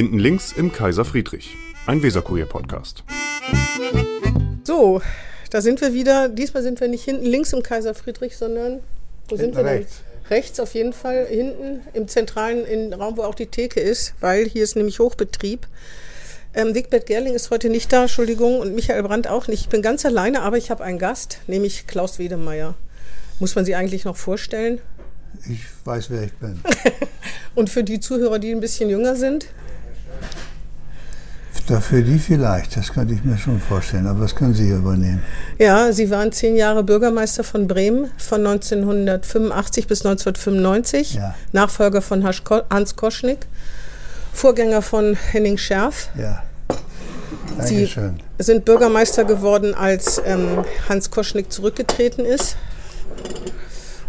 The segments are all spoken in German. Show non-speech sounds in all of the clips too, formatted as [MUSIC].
Hinten links im Kaiser Friedrich, ein Weserkurier-Podcast. So, da sind wir wieder. Diesmal sind wir nicht hinten links im Kaiser Friedrich, sondern wo sind wir rechts. denn? Rechts auf jeden Fall, hinten im zentralen in Raum, wo auch die Theke ist, weil hier ist nämlich Hochbetrieb. Ähm, Wigbert Gerling ist heute nicht da, Entschuldigung, und Michael Brandt auch nicht. Ich bin ganz alleine, aber ich habe einen Gast, nämlich Klaus Wedemeyer. Muss man sie eigentlich noch vorstellen? Ich weiß, wer ich bin. [LAUGHS] Und für die Zuhörer, die ein bisschen jünger sind, Dafür die vielleicht, das könnte ich mir schon vorstellen, aber das können Sie hier übernehmen. Ja, Sie waren zehn Jahre Bürgermeister von Bremen von 1985 bis 1995, Ja. Nachfolger von Hans Koschnick, Vorgänger von Henning Scherf. Ja. Sie Dankeschön. sind Bürgermeister geworden, als ähm, Hans Koschnick zurückgetreten ist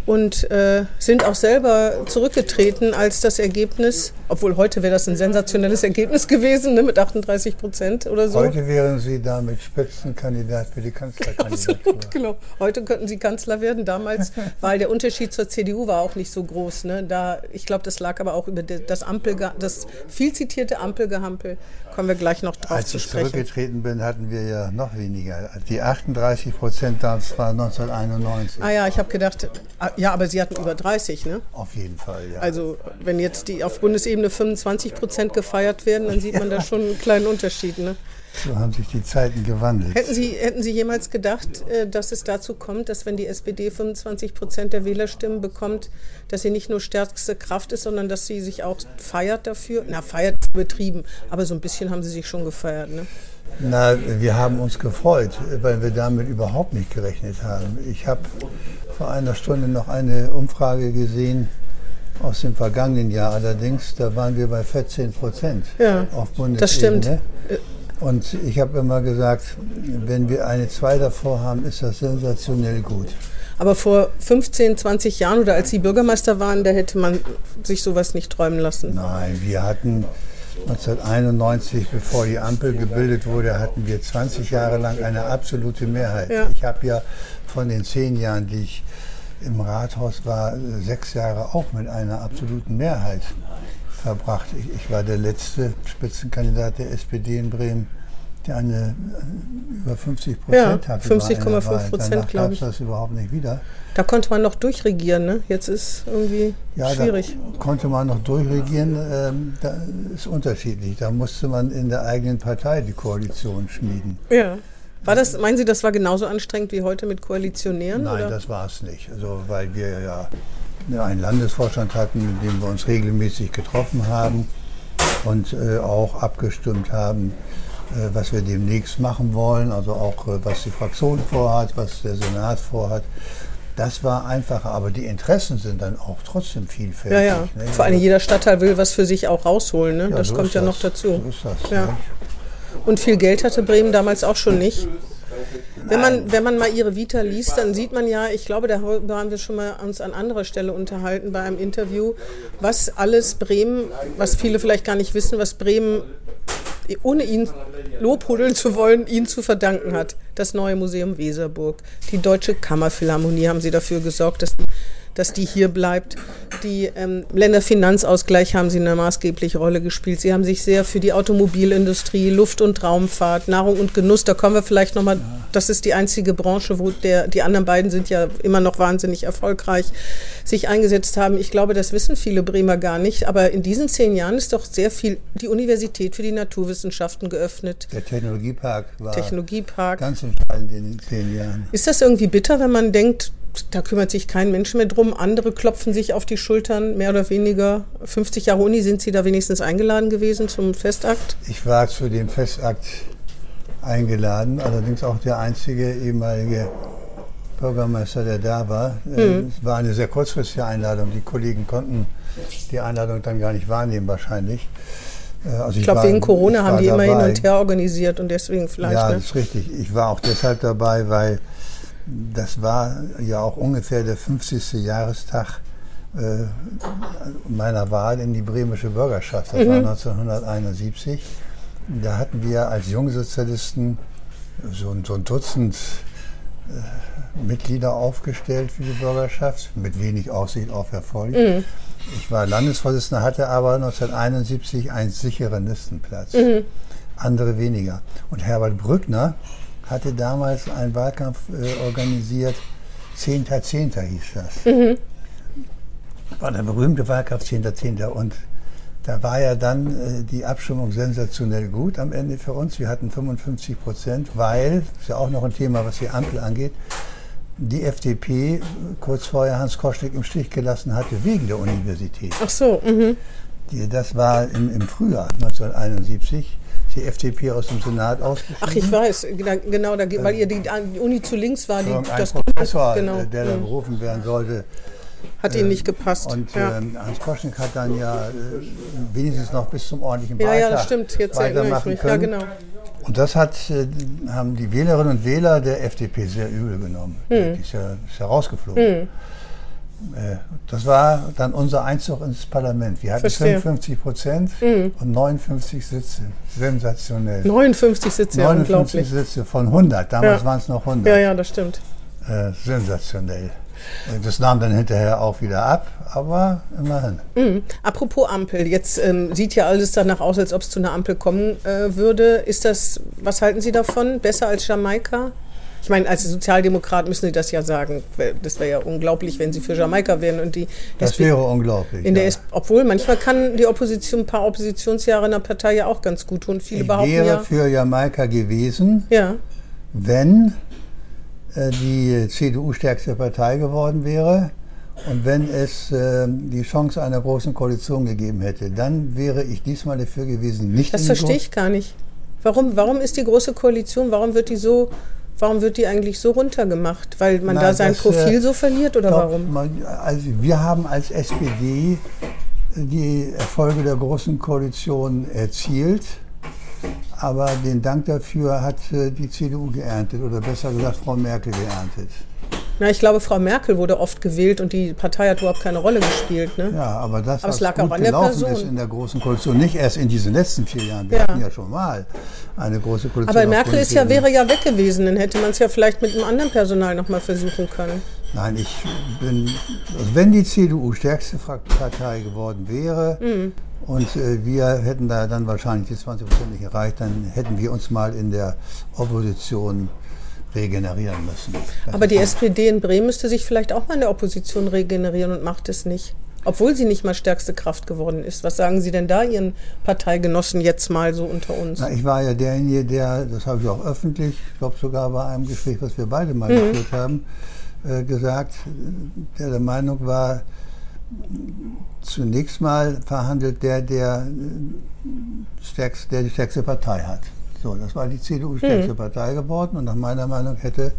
und äh, sind auch selber zurückgetreten, als das Ergebnis, obwohl heute wäre das ein sensationelles Ergebnis gewesen, ne, mit 38 Prozent oder so. Heute wären Sie damit Spitzenkandidat für die Kanzlerkandidatur. [LAUGHS] Absolut, genau. Heute könnten Sie Kanzler werden. Damals, [LAUGHS] weil der Unterschied zur CDU war auch nicht so groß. Ne? Da, ich glaube, das lag aber auch über das Ampel, das viel zitierte Ampelgehampel. Kommen wir gleich noch drauf Als zu ich sprechen. zurückgetreten bin, hatten wir ja noch weniger. Die 38 Prozent, das war 1991. Ah ja, ich habe gedacht, ja, aber Sie hatten über 30, ne? Auf jeden Fall, ja. Also wenn jetzt die auf Bundesebene 25 Prozent gefeiert werden, dann sieht man da schon einen kleinen Unterschied. Ne? so haben sich die Zeiten gewandelt. Hätten Sie, hätten Sie jemals gedacht, äh, dass es dazu kommt, dass wenn die SPD 25 Prozent der Wählerstimmen bekommt, dass sie nicht nur stärkste Kraft ist, sondern dass sie sich auch feiert dafür? Na, feiert ist übertrieben, aber so ein bisschen haben sie sich schon gefeiert. Ne? Na, wir haben uns gefreut, weil wir damit überhaupt nicht gerechnet haben. Ich habe vor einer Stunde noch eine Umfrage gesehen aus dem vergangenen Jahr. Allerdings, da waren wir bei 14 Prozent Ja, auf Bundesebene. das stimmt. Und ich habe immer gesagt, wenn wir eine 2 davor haben, ist das sensationell gut. Aber vor 15, 20 Jahren oder als Sie Bürgermeister waren, da hätte man sich sowas nicht träumen lassen. Nein, wir hatten 1991, bevor die Ampel gebildet wurde, hatten wir 20 Jahre lang eine absolute Mehrheit. Ja. Ich habe ja von den zehn Jahren, die ich im Rathaus war, sechs Jahre auch mit einer absoluten Mehrheit verbracht. Ich, ich war der letzte Spitzenkandidat der SPD in Bremen, der eine äh, über 50 Prozent Ja, hatte. bei einer 50,5 Wahl. Prozent, Danach glaub gab's ich. das überhaupt nicht wieder. Da konnte man noch durchregieren. Ne? Jetzt ist irgendwie Ja, schwierig. da konnte man noch durchregieren. Ähm, da ist unterschiedlich. Da musste man in der eigenen Partei die Koalition schmieden. Ja. War das, meinen Sie, das war genauso anstrengend wie heute mit Koalitionären? Nein, oder? das war es nicht. Also, weil wir ja einen Landesvorstand hatten, mit dem wir uns regelmäßig getroffen haben und äh, auch abgestimmt haben, was wir demnächst machen wollen. Also auch, äh, was die Fraktion vorhat, was der Senat vorhat. Das war einfacher, aber die Interessen sind dann auch trotzdem vielfältig. ja, ja. ne? Vor allem jeder Stadtteil will was für sich auch rausholen. Ne? Ja, das so kommt ja das. noch dazu. So ist das. Ja. ne? Und viel Geld hatte Bremen damals auch schon nicht. Wenn man, wenn man mal ihre Vita liest, dann sieht man ja, ich glaube, darüber haben wir schon mal uns an anderer Stelle unterhalten bei einem Interview, was alles Bremen, was viele vielleicht gar nicht wissen, was Bremen, ohne ihn lobhudeln zu wollen, ihnen zu verdanken hat. Das neue Museum Weserburg, die Deutsche Kammerphilharmonie haben sie dafür gesorgt, dass die, dass die hier bleibt. Die ähm, Länderfinanzausgleich haben sie eine maßgebliche Rolle gespielt. Sie haben sich sehr für die Automobilindustrie, Luft- und Raumfahrt, Nahrung und Genuss, da kommen wir vielleicht nochmal, das ist die einzige Branche, wo der, die anderen beiden sind ja immer noch wahnsinnig erfolgreich, sich eingesetzt haben. Ich glaube, das wissen viele Bremer gar nicht, aber in diesen zehn Jahren ist doch sehr viel die Universität für die Naturwissenschaften geöffnet. Der Technologiepark war Technologiepark. ganz entscheidend in den zehn Jahren. Ist das irgendwie bitter, wenn man denkt, da kümmert sich kein Mensch mehr drum, andere klopfen sich auf die Schultern, mehr oder weniger? 50 Jahre Uni, sind Sie da wenigstens eingeladen gewesen zum Festakt? Ich war zu dem Festakt eingeladen, allerdings auch der einzige ehemalige Bürgermeister, der da war. Äh, Es war eine sehr kurzfristige Einladung. Die Kollegen konnten die Einladung dann gar nicht wahrnehmen, wahrscheinlich. Äh, Also Ich glaube, war- wegen Corona ich haben die immer hin dabei. und her organisiert und deswegen vielleicht. Ja, ne? das ist richtig. Ich war auch deshalb dabei, weil das war ja auch ungefähr der 50. Jahrestag äh, meiner Wahl in die bremische Bürgerschaft. Das war 1971. Da hatten wir als Jungsozialisten so, ein- so ein Dutzend äh, Mitglieder aufgestellt für die Bürgerschaft, mit wenig Aussicht auf Erfolg. Ich war Landesvorsitzender, hatte aber 1971 einen sicheren Listenplatz. Andere weniger. Und Herbert Brückner hatte damals einen Wahlkampf äh, organisiert. 10.10. hieß das. War der berühmte Wahlkampf 10.10. Und da war ja dann äh, die Abstimmung sensationell gut am Ende für uns. Wir hatten 55 Prozent, weil, das ist ja auch noch ein Thema, was die Ampel angeht, die FDP kurz vorher Hans Koschnick im Stich gelassen hatte wegen der Universität. Ach so, mhm. Die, das war im, im Frühjahr 1971 die FDP aus dem Senat ausgeschieden. Ach, ich weiß, da- genau, da, weil ihr die, die Uni zu links war, die, das Professor, genau, äh, der da mhm. berufen werden sollte. hat ihnen nicht gepasst. Und ja. ähm, Hans Koschnick hat dann ja äh, wenigstens noch bis zum ordentlichen ja, Wahltag ja, das stimmt, jetzt erinnere ich weitermachen mich. Ja, können. genau. Und das hat, äh, haben die Wählerinnen und Wähler der FDP sehr übel genommen. Hm. Die ist ja, ist ja rausgeflogen. Äh, Das war dann unser Einzug ins Parlament. Wir hatten Verstehe. Hm. 55 Prozent und 59 Sitze. Sensationell. 59 Sitze, ja, 59 unglaublich. Sitze von 100. Damals Ja. waren es noch 100. Ja, ja, das stimmt. Äh, sensationell. Äh, Das nahm dann hinterher auch wieder ab, aber immerhin. Mhm. Apropos Ampel, jetzt ähm, sieht ja alles danach aus, als ob es zu einer Ampel kommen äh, würde. Ist das, was halten Sie davon? Besser als Jamaika? Ich meine, als Sozialdemokrat müssen Sie das ja sagen. Das wäre ja unglaublich, wenn Sie für Jamaika wären und die Das SP wäre unglaublich. in der ja. Obwohl manchmal kann die Opposition ein paar Oppositionsjahre in der Partei ja auch ganz gut tun. Viele ich behaupten wäre ja. für Jamaika gewesen, Ja, wenn äh, die CDU stärkste Partei geworden wäre und wenn es äh, die Chance einer großen Koalition gegeben hätte. Dann wäre ich diesmal dafür gewesen, nicht das verstehe ich gar nicht. Warum, warum ist die große Koalition, warum wird die so, warum wird die eigentlich so runtergemacht? Weil man Nein, da sein das, äh, Profil so verliert oder Doch, warum? man- Also wir haben als SPD die Erfolge der großen Koalition erzielt, aber den Dank dafür hat äh, die CDU geerntet oder besser gesagt Frau Merkel geerntet. Na, ich glaube, Frau Merkel wurde oft gewählt und die Partei hat überhaupt keine Rolle gespielt. Ne? Ja, aber das, Aber es was lag gut auch an der gelaufen Person. ist in der großen Koalition, nicht erst in diesen letzten vier Jahren. Wir Ja. hatten ja schon mal eine große Koalition. Aber Merkel ist ja, wäre ja weg gewesen, dann hätte man es ja vielleicht mit einem anderen Personal nochmal versuchen können. Nein, ich bin, also wenn die CDU stärkste Partei geworden wäre Mhm. und äh, wir hätten da dann wahrscheinlich die 20 Prozent nicht erreicht, dann hätten wir uns mal in der Opposition regenerieren müssen. Das Aber die SPD in Bremen müsste sich vielleicht auch mal in der Opposition regenerieren und macht es nicht. Obwohl sie nicht mal stärkste Kraft geworden ist. Was sagen Sie denn da Ihren Parteigenossen jetzt mal so unter uns? Na, ich war ja derjenige, der, das habe ich auch öffentlich, ich glaube sogar bei einem Gespräch, was wir beide mal Mhm. geführt haben, äh, gesagt, der der Meinung war, zunächst mal verhandelt der, der, äh, stärkst, der die stärkste Partei hat. So, das war die CDU stärkste Partei geworden und nach meiner Meinung hätte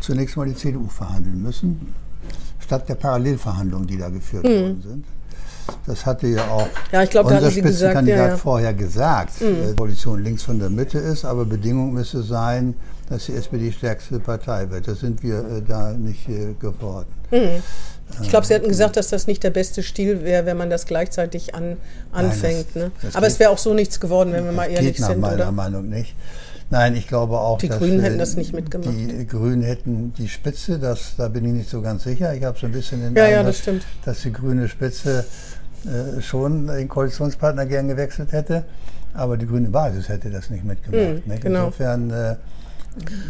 zunächst mal die CDU verhandeln müssen, statt der Parallelverhandlungen, die da geführt worden sind. Das hatte ja auch Ja, da unser Sie gesagt, Spitzenkandidat ja, Mhm. ja. vorher gesagt, äh, Koalition links von der Mitte ist, aber Bedingung müsste sein, dass die SPD stärkste Partei wird. Das sind wir äh, da nicht äh, geworden. Ich glaube, Sie hatten gesagt, dass das nicht der beste Stil wäre, wenn man das gleichzeitig an, anfängt. das- ne? das Aber es wäre auch so nichts geworden, wenn wir mal ehrlich Geht nach sind, meiner oder? Meinung nicht. Nein, ich glaube auch, Die dass Grünen hätten das nicht mitgemacht. Die Grünen hätten die Spitze, das, da bin ich nicht so ganz sicher. Ich habe so ein bisschen den Ja, ja, Eindruck, das stimmt. dass die grüne Spitze äh, schon den Koalitionspartner gern gewechselt hätte, aber die grüne Basis hätte das nicht mitgemacht. Mhm, nicht? genau. Insofern äh,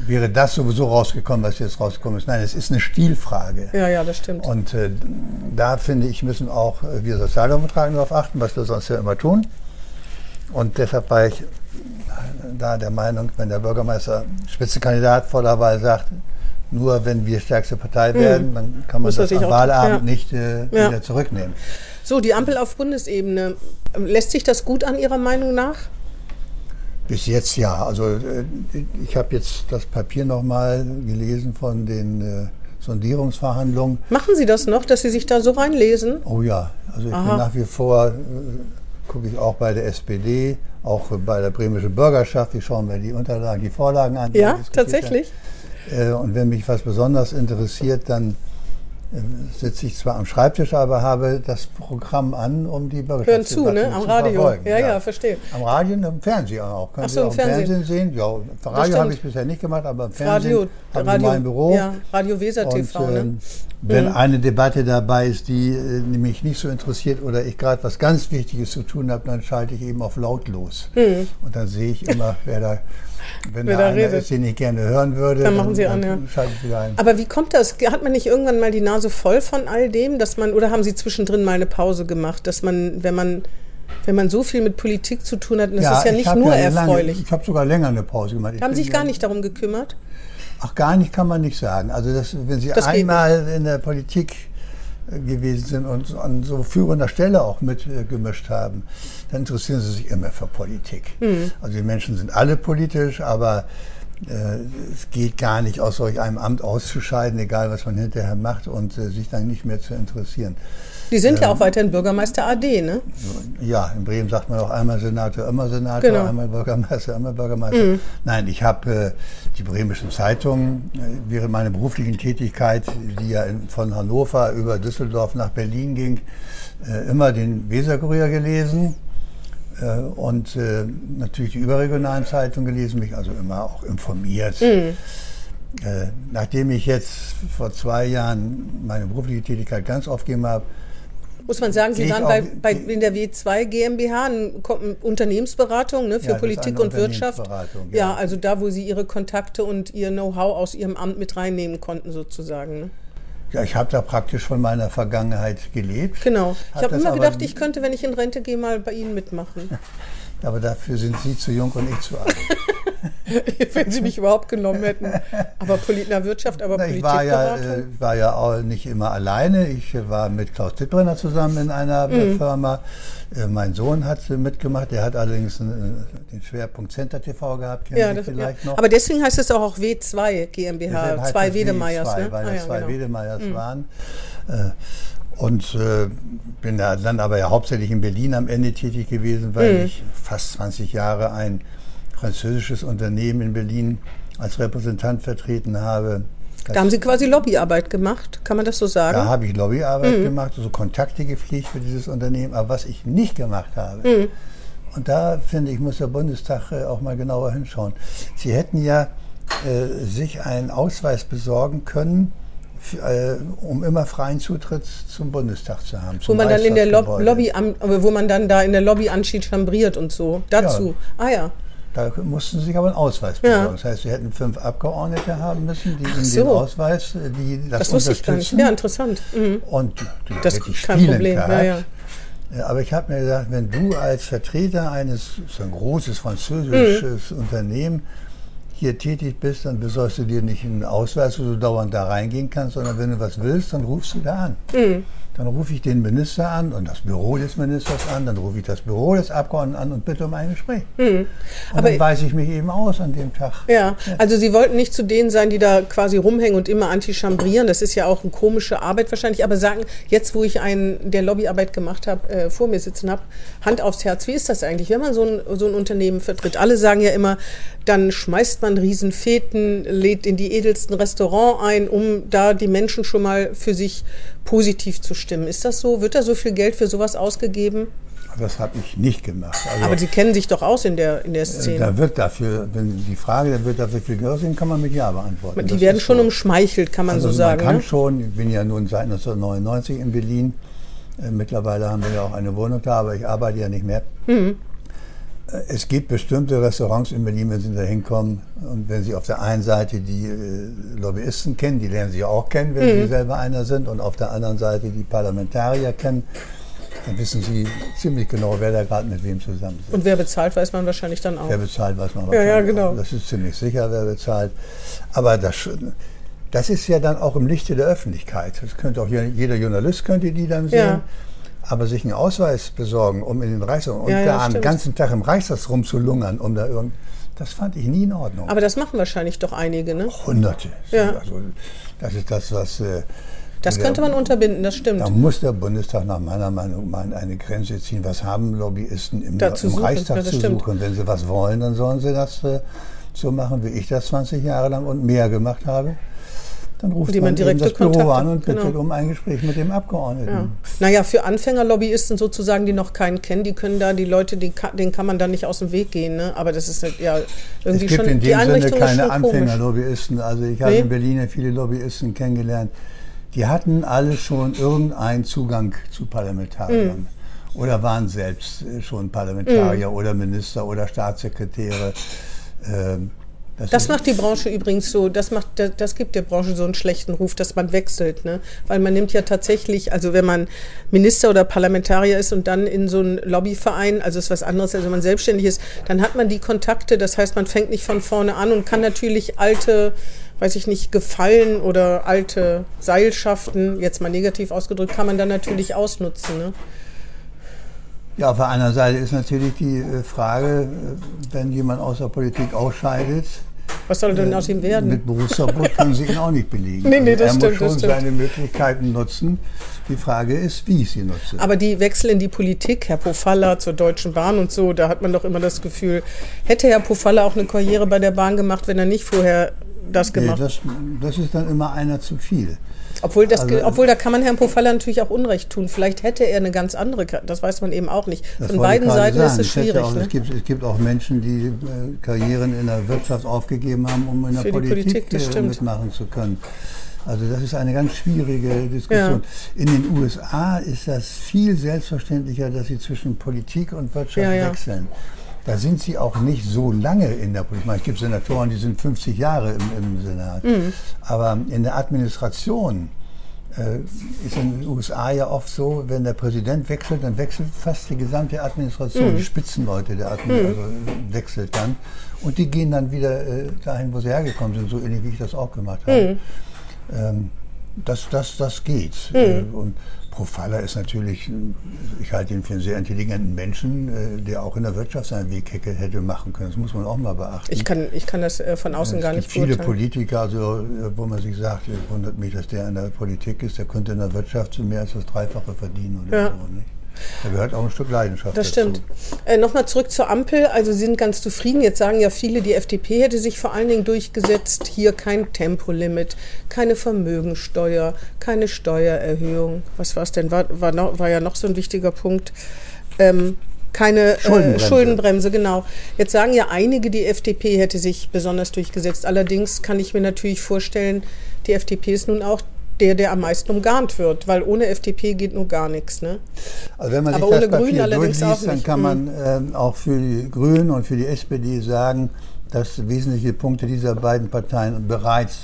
wäre das sowieso rausgekommen, was jetzt rausgekommen ist. Nein, es ist eine Stilfrage. Ja, ja, das stimmt. Und äh, da finde ich, müssen auch äh, wir Sozialdemokraten darauf achten, was wir sonst ja immer tun. Und deshalb war ich äh, da der Meinung, wenn der Bürgermeister Spitzenkandidat vor der Wahl sagt, nur wenn wir stärkste Partei werden, dann kann man Muss das am Wahlabend ja. nicht äh, Ja. wieder zurücknehmen. So, die Ampel auf Bundesebene. Lässt sich das gut an Ihrer Meinung nach? Bis jetzt ja. Also äh, ich habe jetzt das Papier nochmal gelesen von den äh, Sondierungsverhandlungen. Machen Sie das noch, dass Sie sich da so reinlesen? Oh ja, also ich Aha. bin nach wie vor, äh, gucke ich auch bei der SPD, auch bei der bremischen Bürgerschaft, ich schaue mir die Unterlagen, die Vorlagen an. die Ja, tatsächlich. Äh, und wenn mich was besonders interessiert, dann sitze ich zwar am Schreibtisch, aber habe das Programm an, um die Hören zu, ne? Am zu Radio. verfolgen. Ja, ja, verstehe. Am Radio und im Fernsehen auch. Können Ach so, Sie auch im Fernsehen. Fernsehen sehen? Ja, Radio habe ich bisher nicht gemacht, aber im Fernsehen Radio, habe ich Radio, mein Büro. ja, Radio Weser Und, TV, ne? ähm, Wenn eine Debatte dabei ist, die äh, mich nicht so interessiert oder ich gerade was ganz Wichtiges zu tun habe, dann schalte ich eben auf lautlos. Und dann sehe ich immer, wer da, wenn. Wer da einer ist, den ich gerne hören würde, Dann machen Sie an, ja. schalte ich wieder ein. Aber wie kommt das? Hat man nicht irgendwann mal die Nase voll von all dem, dass man, oder haben Sie zwischendrin mal eine Pause gemacht, dass man, wenn man, wenn man so viel mit Politik zu tun hat, und das ist ja ich nicht nur lange- erfreulich. ich habe sogar länger eine Pause gemacht. Ich haben Sie sich ja- gar nicht darum gekümmert? Ach, gar nicht kann man nicht sagen. Also das, wenn Sie Das einmal in der Politik gewesen sind und an so führender Stelle auch mitgemischt haben, dann interessieren Sie sich immer für Politik. Hm. Also die Menschen sind alle politisch, aber äh, es geht gar nicht aus solch einem Amt auszuscheiden, egal was man hinterher macht und äh, sich dann nicht mehr zu interessieren. Die sind ja auch weiterhin Bürgermeister AD, ne? Ja, in Bremen sagt man auch einmal Senator, immer Senator, Genau. Mhm. einmal Bürgermeister, immer Bürgermeister. Nein, ich habe äh, die Bremischen Zeitung äh, während meiner beruflichen Tätigkeit, die ja in, von Hannover über Düsseldorf nach Berlin ging, äh, immer den Weserkurier gelesen äh, und äh, natürlich die überregionalen Zeitungen gelesen, mich also immer auch informiert. Mhm. Äh, nachdem ich jetzt vor zwei Jahren meine berufliche Tätigkeit ganz aufgegeben habe, Muss man sagen, Sie waren bei, bei, in der W2 GmbH, eine Unternehmensberatung ne, für Ja, Politik und Wirtschaft. Unternehmensberatung, Ja. ja. also da, wo Sie Ihre Kontakte und Ihr Know-how aus Ihrem Amt mit reinnehmen konnten, sozusagen. Ne? Ja, ich habe da praktisch von meiner Vergangenheit gelebt. Genau. Ich Hab habe immer gedacht, ich könnte, wenn ich in Rente gehe, mal bei Ihnen mitmachen. [LAUGHS] Aber dafür sind Sie zu jung und ich zu alt. [LAUGHS] wenn Sie mich überhaupt genommen hätten. Aber Polit Wirtschaft, aber Na, ich war ja, äh, war ja auch nicht immer alleine. Ich äh, war mit Klaus Dittbrenner zusammen in einer äh, Mhm. Firma. Äh, mein Sohn hat äh, mitgemacht. Der hat allerdings äh, den Schwerpunkt Center TV gehabt. Kennen ja, Sie das, vielleicht ja. noch. Aber deswegen heißt es auch W2 GmbH, Deshalb zwei Wedemeyers. W2, Ne? Weil Ah, ja, zwei genau. Wedemeyers waren. Äh, und äh, bin da dann aber ja hauptsächlich in Berlin am Ende tätig gewesen, weil Mhm. ich fast 20 Jahre ein französisches Unternehmen in Berlin als Repräsentant vertreten habe. Da haben Sie quasi Lobbyarbeit gemacht, kann man das so sagen? da habe ich Lobbyarbeit Mhm. gemacht, also Kontakte gepflegt für dieses Unternehmen. Aber was ich nicht gemacht habe, Mhm. und da finde ich, muss der Bundestag äh, auch mal genauer hinschauen. Sie hätten ja äh, sich einen Ausweis besorgen können, äh, um immer freien Zutritt zum Bundestag zu haben. wo man dann in der Lob. Lobby, am, wo man dann da in der Lobby anschied chambriert und so. Dazu. Ah ja. Da mussten Sie sich aber einen Ausweis Ja. besorgen. Das heißt, Sie hätten fünf Abgeordnete haben müssen, die Ihnen so. den Ausweis, die das, Das wusste ich gar nicht. Ja, interessant. Mhm. Und die Das ist kein Problem. Ja, ja. Ja, Aber ich habe mir gesagt, wenn du als Vertreter eines so ein großes französisches Mhm. Unternehmen hier tätig bist, dann besorgst du dir nicht einen Ausweis, wo du dauernd da reingehen kannst, sondern wenn du was willst, dann rufst du da an. Mhm. Dann rufe ich den Minister an und das Büro des Ministers an, dann rufe ich das Büro des Abgeordneten an und bitte um ein Gespräch. Und Mhm. Aber dann weise ich mich eben aus an dem Tag. Ja, also Sie wollten nicht zu denen sein, die da quasi rumhängen und immer antichambrieren. Das ist ja auch eine komische Arbeit wahrscheinlich. Aber sagen, jetzt wo ich einen, der Lobbyarbeit gemacht habe, äh, vor mir sitzen habe, Hand aufs Herz, wie ist das eigentlich, wenn man so ein, so ein Unternehmen vertritt? Alle sagen ja immer, dann schmeißt man Riesenfeten, lädt in die edelsten Restaurants ein, um da die Menschen schon mal für sich positiv zu stimmen. Ist das so? Wird da so viel Geld für sowas ausgegeben? Das habe ich nicht gemacht. Also, Aber Sie kennen sich doch aus in der, in der äh, Szene. da wird dafür, wenn die Frage, da wird dafür viel Geld ausgeben, kann man mit Ja beantworten. die Das werden schon so. umschmeichelt, kann man Also so sagen. man kann ne? schon, ich bin ja nun seit 1999 in Berlin. Äh, Mittlerweile haben wir ja auch eine Wohnung da, aber ich arbeite ja nicht mehr. Mhm. Es gibt bestimmte Restaurants in Berlin, wenn Sie da hinkommen und wenn Sie auf der einen Seite die äh, Lobbyisten kennen, die lernen Sie ja auch kennen, wenn Mhm. Sie selber einer sind, und auf der anderen Seite die Parlamentarier kennen, dann wissen Sie ziemlich genau, wer da gerade mit wem zusammen sitzt. Und wer bezahlt, weiß man wahrscheinlich dann auch. Wer bezahlt, weiß man Ja, ja, wahrscheinlich genau. auch. Das ist ziemlich sicher, wer bezahlt. Aber das, das ist ja dann auch im Lichte der Öffentlichkeit. Das könnte auch jeder- jeder Journalist könnte die dann sehen. Ja. Aber sich einen Ausweis besorgen, um in den Reichstag und Ja, ja, da den ganzen Tag im Reichstag rumzulungern, um da irgend, das fand ich nie in Ordnung. Aber das machen wahrscheinlich doch einige, ne? Hunderte. Ja. Also, das ist das, was. äh, Das könnte man unterbinden, das stimmt. Da muss der Bundestag nach meiner Meinung mal eine Grenze ziehen. Was haben Lobbyisten im, im suchen, Reichstag zu stimmt. suchen? Wenn sie was wollen, dann sollen sie das äh, so machen, wie ich das 20 Jahre lang und mehr gemacht habe. Dann ruft man, man direkte eben das Büro Kontakte- an und bittet genau. um ein Gespräch mit dem Abgeordneten. Ja. Naja, für Anfängerlobbyisten sozusagen, die noch keinen kennen, die können da, die Leute, die, ka- denen kann man da nicht aus dem Weg gehen. Ne? Aber das ist halt, ja Es irgendwie gibt schon, in die dem Sinne keine. Anfängerlobbyisten. Also ich habe Nee? in Berlin ja viele Lobbyisten kennengelernt. Die hatten alle schon irgendeinen Zugang zu Parlamentariern. Mhm. Oder waren selbst äh, schon Parlamentarier Mhm. oder Minister oder Staatssekretäre. Ähm, Das ist- macht die Branche übrigens so, das macht, das, das gibt der Branche so einen schlechten Ruf, dass man wechselt, ne? Weil man nimmt ja tatsächlich, also wenn man Minister oder Parlamentarier ist und dann in so einen Lobbyverein, also ist was anderes, als wenn man selbstständig ist, dann hat man die Kontakte, das heißt, man fängt nicht von vorne an und kann natürlich alte, weiß ich nicht, Gefallen oder alte Seilschaften, jetzt mal negativ ausgedrückt, kann man dann natürlich ausnutzen, ne? Ja, auf der anderen Seite ist natürlich die äh, Frage, äh, wenn jemand aus der Politik ausscheidet, Was soll denn aus ihm werden? mit Berufsverbot können Sie ihn auch nicht belegen. [LAUGHS] Nee, nee, das er stimmt, muss schon das stimmt. seine Möglichkeiten nutzen. Die Frage ist, wie ich sie nutze. Aber die Wechsel in die Politik, Herr Pofalla zur Deutschen Bahn und so, da hat man doch immer das Gefühl, hätte Herr Pofalla auch eine Karriere bei der Bahn gemacht, wenn er nicht vorher das Nee, gemacht das, das ist dann immer einer zu viel. Obwohl, das, Also- obwohl da kann man Herrn Pofalla natürlich auch Unrecht tun. Vielleicht hätte er eine ganz andere, das weiß man eben auch nicht. Von beiden Seiten ist sagen. es Ich hätte schwierig. Auch, ne? es, gibt, es gibt auch Menschen, die äh, Karrieren in der Wirtschaft aufgegeben haben, um in der Für Politik, Politik, äh, mitmachen zu können. Also das ist eine ganz schwierige Diskussion. In den USA ist das viel selbstverständlicher, dass sie zwischen Politik und Wirtschaft Ja, ja. wechseln. Da sind sie auch nicht so lange in der Politik. Ich meine, Es gibt Senatoren, die sind 50 Jahre im, im Senat. Mhm. Aber in der Administration äh, ist in den USA ja oft so, wenn der Präsident wechselt, dann wechselt fast die gesamte Administration, Mhm. die Spitzenleute der Administration also wechselt dann. Und die gehen dann wieder äh, dahin, wo sie hergekommen sind, so ähnlich wie ich das auch gemacht habe. Mhm. Ähm, das, das, das geht. Äh, Und Profiler ist natürlich, ich halte ihn für einen sehr intelligenten Menschen, äh, der auch in der Wirtschaft seinen Weg hätte, machen können. Das muss man auch mal beachten. Ich kann, ich kann das äh, von außen es gar gibt nicht viele beurteilen. Politiker, also, wo man sich sagt, wundert mich, dass der in der Politik ist, der könnte in der Wirtschaft mehr als das Dreifache verdienen oder Ja. so. Nicht? Da gehört auch ein Stück Leidenschaft Das stimmt. Äh, Nochmal zurück zur Ampel. Also Sie sind ganz zufrieden. Jetzt sagen ja viele, die FDP hätte sich vor allen Dingen durchgesetzt. Hier kein Tempolimit, keine Vermögensteuer, keine Steuererhöhung. Was war es denn? War, war, noch, war ja noch so ein wichtiger Punkt. Ähm, keine äh, Schuldenbremse. Schuldenbremse, genau. Jetzt sagen ja einige, die FDP hätte sich besonders durchgesetzt. Allerdings kann ich mir natürlich vorstellen, die FDP ist nun auch der, der am meisten umgarnt wird, weil ohne FDP geht nur gar nichts. Ne? Also wenn man Aber sich ohne das Grün Papier allerdings durchliest, dann kann Mhm. man ähm, auch für die Grünen und für die SPD sagen, dass wesentliche Punkte dieser beiden Parteien bereits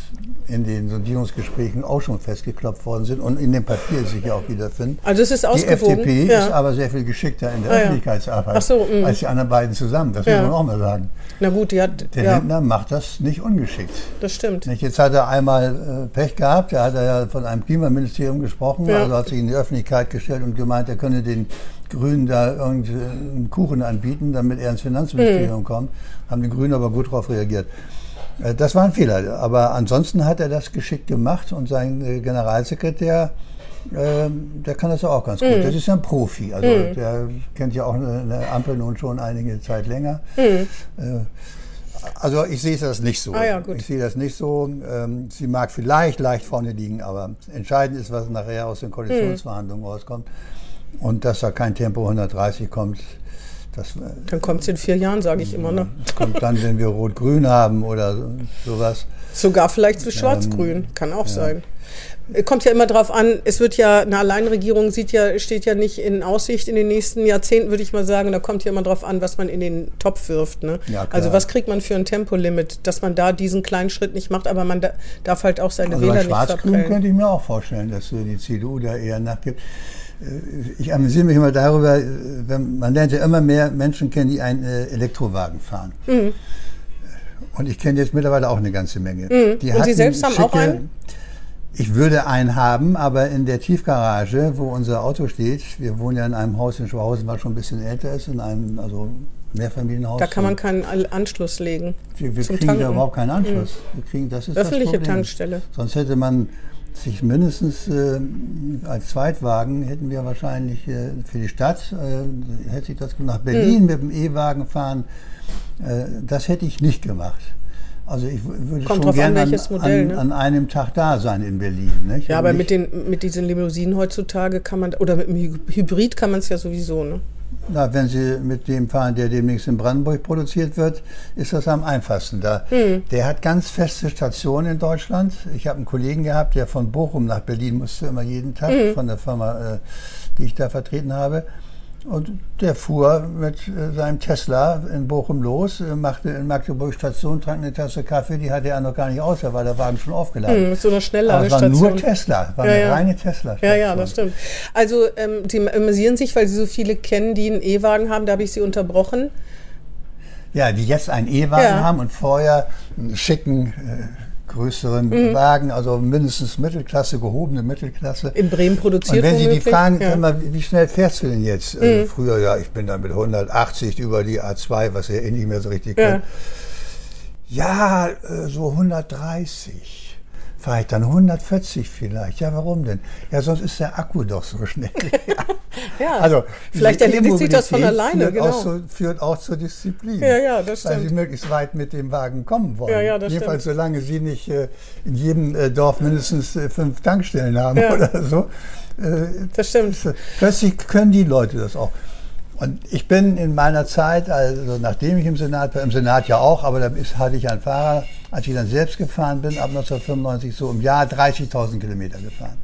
in den Sondierungsgesprächen auch schon festgeklopft worden sind und in dem Papier sich ja auch wiederfinden. Also es ist Die ausgewogen. FDP ja. ist aber sehr viel geschickter in der Ah. Öffentlichkeitsarbeit so, mm. als die anderen beiden zusammen. Das Ja. muss man auch mal sagen. Na gut, die hat, Der ja, Lindner macht das nicht ungeschickt. das stimmt. Jetzt hat er einmal äh, Pech gehabt, da hat er ja von einem Klimaministerium gesprochen, also hat sich in die Öffentlichkeit gestellt und gemeint, er könne den Grünen da irgendeinen Kuchen anbieten, damit er ins Finanzministerium Mhm. kommt. Haben die Grünen aber gut darauf reagiert. Äh, Das war ein Fehler, aber ansonsten hat er das geschickt gemacht und sein äh, Generalsekretär, ähm, der kann das auch ganz Mhm. gut. Das ist ja ein Profi, also der kennt ja auch eine, eine Ampel nun schon einige Zeit länger. Äh, also ich sehe das nicht so. Mhm. Ah ja. Ich sehe das nicht so. Ähm, sie mag vielleicht leicht vorne liegen, aber entscheidend ist, was nachher aus den Koalitionsverhandlungen rauskommt. Und dass da kein Tempo 130 kommt, das, äh, Dann kommt es in vier Jahren, sage ich immer. Ne? kommt dann, wenn wir Rot-Grün haben oder so- sowas. Sogar vielleicht zu Schwarz-Grün, kann auch sein. Kommt ja immer drauf an, es wird ja, eine Alleinregierung sieht ja, steht ja nicht in Aussicht in den nächsten Jahrzehnten, würde ich mal sagen. Da kommt ja immer drauf an, was man in den Topf wirft. Ne? Ja, also was kriegt man für ein Tempolimit, dass man da diesen kleinen Schritt nicht macht, aber man da, darf halt auch seine Also bei Wähler nicht Schwarz-Grün könnte ich mir auch vorstellen, dass die CDU da eher nachgibt. Äh, Ich amüsiere mich immer darüber, äh, wenn, man lernt ja immer mehr Menschen kennen, die einen äh, Elektrowagen fahren. Mhm. Und ich kenne jetzt mittlerweile auch eine ganze Menge. Die Und Sie selbst haben auch einen? Ich würde einen haben, aber in der Tiefgarage, wo unser Auto steht, wir wohnen ja in einem Haus in Schwauhausen, was schon ein bisschen älter ist, in einem also Mehrfamilienhaus. Da kann man keinen Anschluss legen. Wir, wir kriegen da Tanken. Mhm. überhaupt keinen Anschluss. Wir kriegen, das ist Öffentliche das Problem. Tankstelle. Sonst hätte man sich mindestens äh, als Zweitwagen, hätten wir wahrscheinlich äh, für die Stadt, äh, hätte ich das nach Berlin Mhm. mit dem E-Wagen fahren, äh, das hätte ich nicht gemacht. Also ich würde Kommt schon gerne an, Modell, an, ne? an einem Tag da sein in Berlin. Nicht? Ja, aber mit, den, mit diesen Limousinen heutzutage kann man, oder mit dem Hy- Hybrid kann man es ja sowieso, ne? Na, wenn Sie mit dem fahren, der demnächst in Brandenburg produziert wird, ist das am einfachsten. Da, Hm. Der hat ganz feste Stationen in Deutschland. Ich habe einen Kollegen gehabt, der von Bochum nach Berlin musste, immer jeden Tag, Hm. von der Firma, äh, die ich da vertreten habe. Und der fuhr mit äh, seinem Tesla in Bochum los, äh, machte in Magdeburg Station, trank eine Tasse Kaffee, die hatte er noch gar nicht aus, da war der Wagen schon aufgeladen. Mit so einer Aber es war Schnellladestation. nur Tesla, war Ja, eine ja. reine tesla Ja, ja, das stimmt. Also, ähm, Sie amüsieren sich, weil Sie so viele kennen, die einen E-Wagen haben, da habe ich Sie unterbrochen. Ja, die jetzt einen E-Wagen Ja. haben und vorher einen schicken, äh, größeren Mhm. Wagen, also mindestens Mittelklasse, gehobene Mittelklasse. In Bremen produziert Und wenn Sie die fragen, ja. Mhm. immer, wie schnell fährst du denn jetzt? Also früher, ja, ich bin dann mit 180 über die A2, was ihr eh nicht mehr so richtig Ja. kennt. Ja, äh, so 130. Fahre ich dann 140 vielleicht? Ja, warum denn? Ja, sonst ist der Akku doch so schnell. [LAUGHS] ja. Also, Vielleicht erledigt sich das von alleine, führt, genau. auch zu, führt auch zur Disziplin. Ja, ja, das Weil stimmt. sie möglichst weit mit dem Wagen kommen wollen. Ja, ja, das Jedenfalls stimmt. solange sie nicht äh, in jedem äh, Dorf mindestens äh, fünf Tankstellen haben Ja. [LAUGHS] oder so. Äh, Das stimmt. Plötzlich können die Leute das auch. Und ich bin in meiner Zeit, also nachdem ich im Senat war, im Senat ja auch, aber da hatte ich einen Fahrer, als ich dann selbst gefahren bin, ab 1995 so im Jahr 30.000 Kilometer gefahren.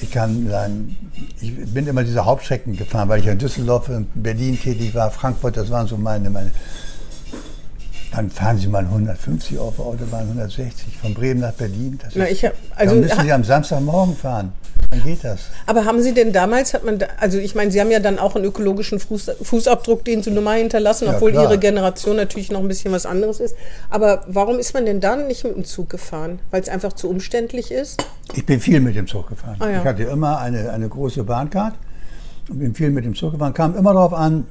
Ich kann sagen, ich bin immer diese Hauptstrecken gefahren, weil ich in Düsseldorf, in Berlin tätig war, Frankfurt, das waren so meine, meine dann fahren Sie mal 150 auf der Autobahn, 160 von Bremen nach Berlin. Das Na, ist, hab- also- dann müssen Sie am Samstagmorgen fahren. Dann geht das. Aber haben Sie denn damals, hat man, da, also ich meine, Sie haben ja dann auch einen ökologischen Fuß, Fußabdruck, den Sie nun mal hinterlassen, Ja, obwohl klar. Ihre Generation natürlich noch ein bisschen was anderes ist. Aber warum ist man denn dann nicht mit dem Zug gefahren? Weil es einfach zu umständlich ist? Ich bin viel mit dem Zug gefahren. Ah, ja. Ich hatte immer eine, eine große Bahncard und bin viel mit dem Zug gefahren. Kam immer darauf an,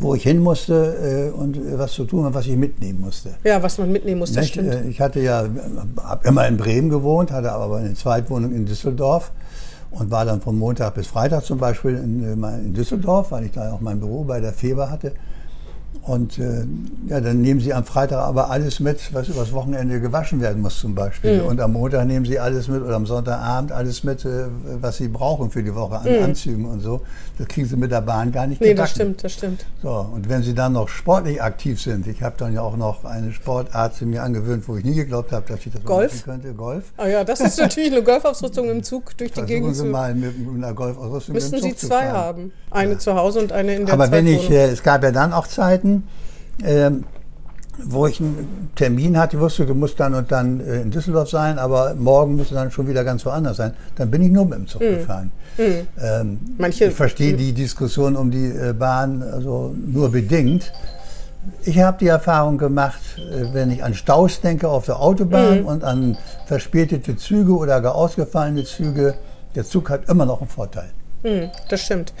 wo ich hin musste äh, und was zu tun und was ich mitnehmen musste. Ja, was man mitnehmen muss, das Nicht? stimmt. Äh, Ich hatte ja hab immer in Bremen gewohnt, hatte aber eine Zweitwohnung in Düsseldorf und war dann von Montag bis Freitag zum Beispiel in, äh, in Düsseldorf, weil ich da auch mein Büro bei der Feber hatte. Und äh, ja, dann nehmen Sie am Freitag aber alles mit, was übers Wochenende gewaschen werden muss zum Beispiel. Mhm. Und am Montag nehmen Sie alles mit oder am Sonntagabend alles mit, äh, was Sie brauchen für die Woche an Anzügen und so. Das kriegen Sie mit der Bahn gar nicht Mhm. nee, das gebacken. stimmt, das stimmt. So, und wenn Sie dann noch sportlich aktiv sind, ich habe dann ja auch noch eine Sportart mir angewöhnt, wo ich nie geglaubt habe, dass ich das Golf? machen könnte, Golf. Ah ja, das ist natürlich eine Golfausrüstung im Zug durch die Versuchen Gegend Sie zu. mal mit, mit einer Golfausrüstung Müssten Sie zu zwei haben. Eine zu Hause und eine in der Aber wenn ich, äh, es gab ja dann auch Zeiten, ähm, wo ich einen Termin hatte, ich wusste, du musst dann und dann äh, in Düsseldorf sein, aber morgen musst du dann schon wieder ganz woanders sein. Dann bin ich nur mit dem Zug gefahren. Ähm, Mhm. Manche- ich verstehe die Diskussion um die äh, Bahn also nur bedingt. Ich habe die Erfahrung gemacht, äh, wenn ich an Staus denke auf der Autobahn Mhm. und an verspätete Züge oder gar ausgefallene Züge, der Zug hat immer noch einen Vorteil. Hm, das stimmt.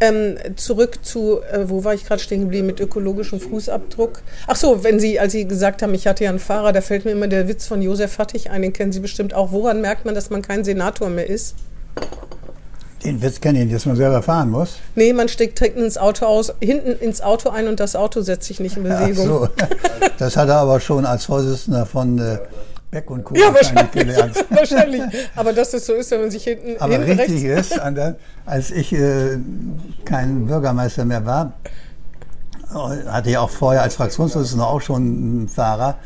Ähm, zurück zu, äh, wo war ich gerade stehen geblieben, mit ökologischem Fußabdruck. Ach so, wenn Sie, als Sie gesagt haben, ich hatte ja einen Fahrer, da fällt mir immer der Witz von Josef Fattig ein, den kennen Sie bestimmt auch. Woran merkt man, dass man kein Senator mehr ist? Den Witz kenne ich, dass man selber fahren muss. Nee, man steckt direkt ins Auto aus, hinten ins Auto ein und das Auto setzt sich nicht in Ach Bewegung. so. [LAUGHS] Das hat er aber schon als Vorsitzender von äh, Beck und Co. Ja, wahrscheinlich gelernt. [LAUGHS] wahrscheinlich. Aber dass es so ist, wenn man sich hinten, Aber hinten richtig ist, als ich äh, kein Bürgermeister mehr war, hatte ich auch vorher als Fraktionsvorsitzender auch schon einen Fahrer.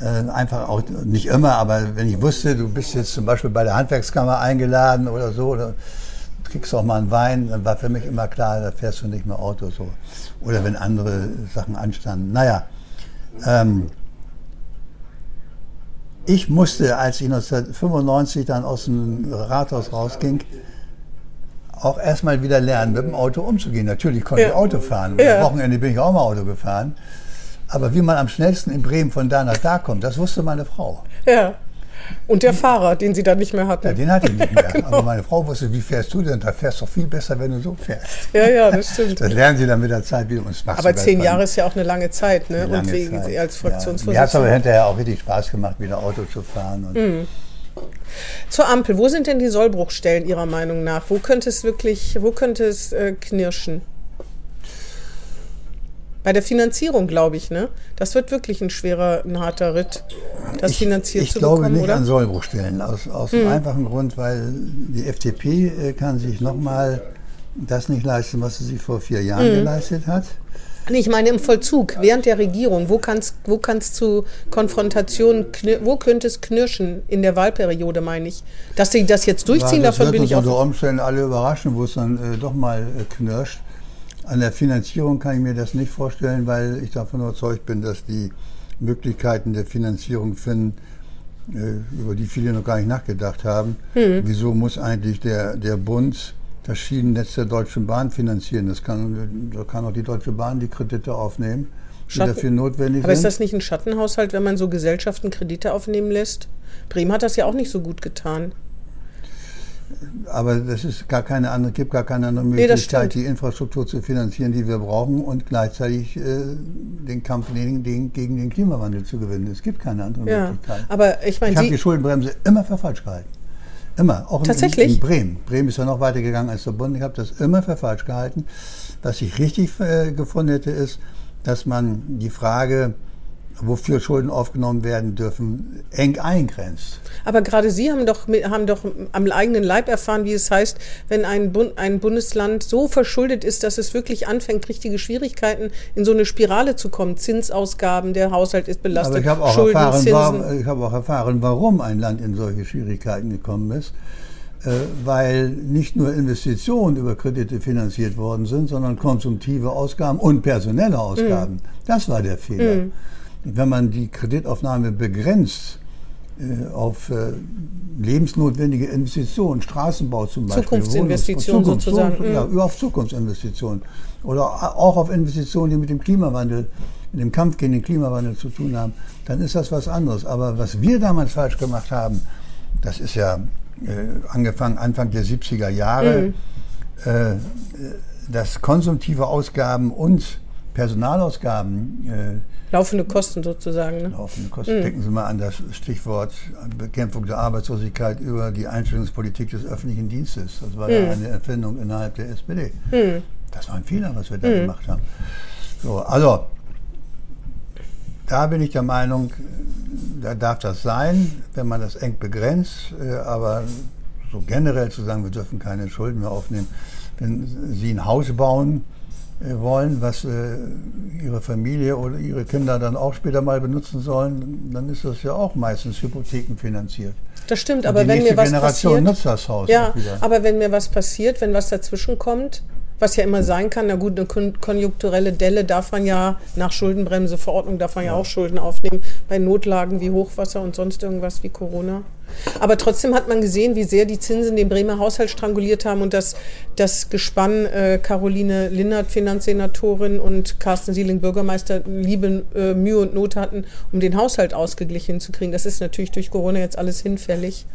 Äh, einfach auch, nicht immer, aber wenn ich wusste, du bist jetzt zum Beispiel bei der Handwerkskammer eingeladen oder so, oder kriegst auch mal einen Wein, dann war für mich immer klar, da fährst du nicht mehr Auto so. Oder wenn andere Sachen anstanden. Naja, ähm, ich musste, als ich 1995 dann aus dem Rathaus rausging, auch erstmal wieder lernen, mit dem Auto umzugehen. Natürlich konnte Ja. ich Auto fahren. Ja. Am Wochenende bin ich auch mal Auto gefahren. Aber wie man am schnellsten in Bremen von da nach da kommt, das wusste meine Frau. Ja. Und der Fahrer, den Sie da nicht mehr Ja, hatten. den hatte ich nicht mehr. Genau. Aber meine Frau wusste, wie fährst du denn? Da fährst du doch viel besser, wenn du so fährst. Ja, ja, das stimmt. Das lernen sie dann mit der Zeit wieder. Und es macht Aber zehn. Jahre ist ja auch eine lange Zeit, ne? Eine lange und wegen Zeit. Sie als Ja. Mir hat es aber Fraktionsvorsitzender. hinterher auch richtig Spaß gemacht, wieder Auto zu fahren. Und Mhm. Zur Ampel, wo sind denn die Sollbruchstellen Ihrer Meinung nach? Wo könnte es wirklich, wo könnte es äh, knirschen? Bei der Finanzierung, glaube ich, ne? Das wird wirklich ein schwerer, ein harter Ritt, das ich, finanziert ich zu glaube bekommen, nicht oder? an Sollbruchstellen, aus, aus dem einfachen Grund, weil die FDP äh, kann sich nochmal das nicht leisten, was sie sich vor vier Jahren geleistet hat. Nee, ich meine im Vollzug, während der Regierung. Wo kann es wo kann's zu Konfrontationen, wo könnte es knirschen in der Wahlperiode, meine ich? Dass sie das jetzt durchziehen, Ja, das davon bin ich auch. unter Umständen alle überraschen, wo es dann äh, doch mal äh, knirscht. An der Finanzierung kann ich mir das nicht vorstellen, weil ich davon überzeugt bin, dass die Möglichkeiten der Finanzierung finden, äh, über die viele noch gar nicht nachgedacht haben. Hm. Wieso muss eigentlich der, der Bund das Schienennetz der Deutschen Bahn finanzieren? Das kann, da kann auch die Deutsche Bahn die Kredite aufnehmen, die Schatten- dafür notwendig Aber ist sind. das nicht ein Schattenhaushalt, wenn man so Gesellschaften Kredite aufnehmen lässt? Bremen hat das ja auch nicht so gut getan. Aber das ist gar keine andere, gibt gar keine andere Nee, Möglichkeit, stimmt. die Infrastruktur zu finanzieren, die wir brauchen und gleichzeitig äh, den Kampf gegen den, gegen den Klimawandel zu gewinnen. Es gibt keine andere Ja, Möglichkeit. aber ich meine, ich habe die Schuldenbremse immer für falsch gehalten. Immer. Auch in, Tatsächlich? In, in Bremen. Bremen ist ja noch weiter gegangen als der Bund. Ich habe das immer für falsch gehalten. Was ich richtig äh, gefunden hätte, ist, dass man die Frage, wofür Schulden aufgenommen werden dürfen, eng eingrenzt. Aber gerade Sie haben doch, haben doch am eigenen Leib erfahren, wie es heißt, wenn ein, Bund, ein Bundesland so verschuldet ist, dass es wirklich anfängt, richtige Schwierigkeiten in so eine Spirale zu kommen. Zinsausgaben, der Haushalt ist belastet, Aber ich habe auch, Schulden, erfahren, Zinsen. war, ich habe auch erfahren, warum ein Land in solche Schwierigkeiten gekommen ist. Äh, weil nicht nur Investitionen über Kredite finanziert worden sind, sondern konsumtive Ausgaben und personelle Ausgaben. Mhm. Das war der Fehler. Wenn man die Kreditaufnahme begrenzt äh, auf äh, lebensnotwendige Investitionen, Straßenbau zum Beispiel, Zukunftsinvestitionen Wohnungs- sozusagen, Zukunft, ja, mhm. über auf Zukunftsinvestitionen oder auch auf Investitionen, die mit dem Klimawandel, mit dem Kampf gegen den Klimawandel zu tun haben, dann ist das was anderes. Aber was wir damals falsch gemacht haben, das ist ja äh, angefangen Anfang der 70er Jahre, äh, dass konsumtive Ausgaben und Personalausgaben äh, Laufende Kosten sozusagen. Ne? laufende Kosten. Denken Sie mal an das Stichwort Bekämpfung der Arbeitslosigkeit über die Einstellungspolitik des öffentlichen Dienstes. Das war ja eine Erfindung innerhalb der SPD. Das war ein Fehler, was wir da gemacht haben. So, also, da bin ich der Meinung, da darf das sein, wenn man das eng begrenzt, äh, aber so generell zu sagen, wir dürfen keine Schulden mehr aufnehmen. Wenn Sie ein Haus bauen wollen, was äh, Ihre Familie oder Ihre Kinder dann auch später mal benutzen sollen, dann ist das ja auch meistens hypothekenfinanziert. Das stimmt, aber wenn mir was Generation passiert. nutzt das Haus Ja, aber wenn mir was passiert, wenn was dazwischen kommt, was ja immer sein kann, na gut, eine kon konjunkturelle Delle darf man ja nach Schuldenbremseverordnung darf man ja. auch Schulden aufnehmen bei Notlagen wie Hochwasser und sonst irgendwas wie Corona. Aber trotzdem hat man gesehen, wie sehr die Zinsen den Bremer Haushalt stranguliert haben und dass das Gespann äh, Caroline Linnert, Finanzsenatorin und Carsten Sieling, Bürgermeister, liebe äh, Mühe und Not hatten, um den Haushalt ausgeglichen zu kriegen. Das ist natürlich durch Corona jetzt alles hinfällig.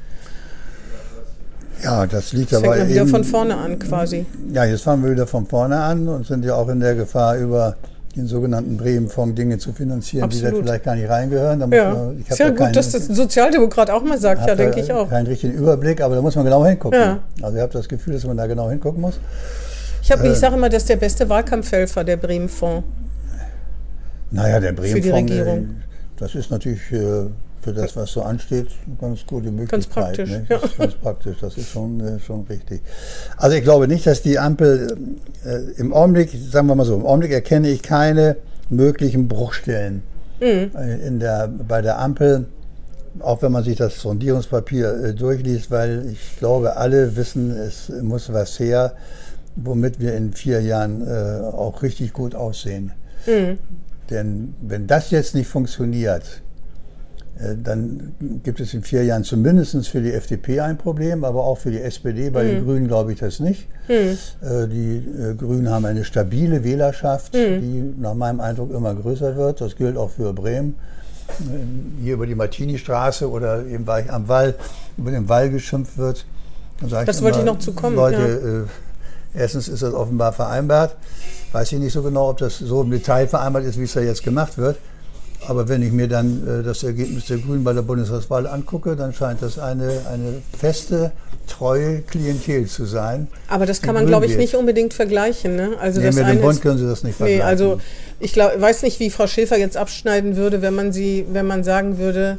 Ja, das liegt Das fängt aber man wieder eben, von vorne an quasi. Ja, jetzt fangen wir wieder von vorne an und sind ja auch in der Gefahr, über den sogenannten Bremen-Fonds Dinge zu finanzieren, die Absolut. da vielleicht gar nicht reingehören. Da Ja, man, ist ja da gut, keinen- dass das Sozialdemokrat auch mal sagt, ja, denke ich auch. Keinen richtigen Überblick, aber da muss man genau hingucken. Ja. Also ich habe das Gefühl, dass man da genau hingucken muss. Ich, hab- Äh. ich sage immer, das ist der beste Wahlkampfhelfer, der Bremen-Fonds. Naja, der Bremen-Fonds, Regierung. äh, das ist natürlich äh, für das, was so ansteht, ganz gute Möglichkeit. praktisch, Ne? ja. Das ist ganz praktisch, das ist schon, äh, schon richtig. Also ich glaube nicht, dass die Ampel äh, im Augenblick, sagen wir mal so, im Augenblick erkenne ich keine möglichen Bruchstellen Mhm. äh, in der, bei der Ampel, auch wenn man sich das Sondierungspapier äh, durchliest, weil ich glaube, alle wissen, es muss was her, womit wir in vier Jahren äh, auch richtig gut aussehen. Denn wenn das jetzt nicht funktioniert, dann gibt es in vier Jahren zumindest für die FDP ein Problem, aber auch für die SPD. Bei den Grünen glaube ich das nicht. Äh, Die äh, Grünen haben eine stabile Wählerschaft, die nach meinem Eindruck immer größer wird. Das gilt auch für Bremen. Äh, Hier über die Martini-Straße oder eben weil am Wall, über den Wall geschimpft wird. dann sage Das wollte ich noch zu kommen, Leute, äh, erstens ist das offenbar vereinbart. Weiß ich nicht so genau, ob das so im Detail vereinbart ist, wie es da jetzt gemacht wird. Aber wenn ich mir dann äh, das Ergebnis der Grünen bei der Bundestagswahl angucke, dann scheint das eine, eine feste, treue Klientel zu sein. Aber das kann man, glaube ich, nicht unbedingt vergleichen. Ne? Also nee, das mit dem Bund können Sie das nicht vergleichen. Nee, also ich glaub, weiß nicht, wie Frau Schäfer jetzt abschneiden würde, wenn man sie, wenn man sagen würde,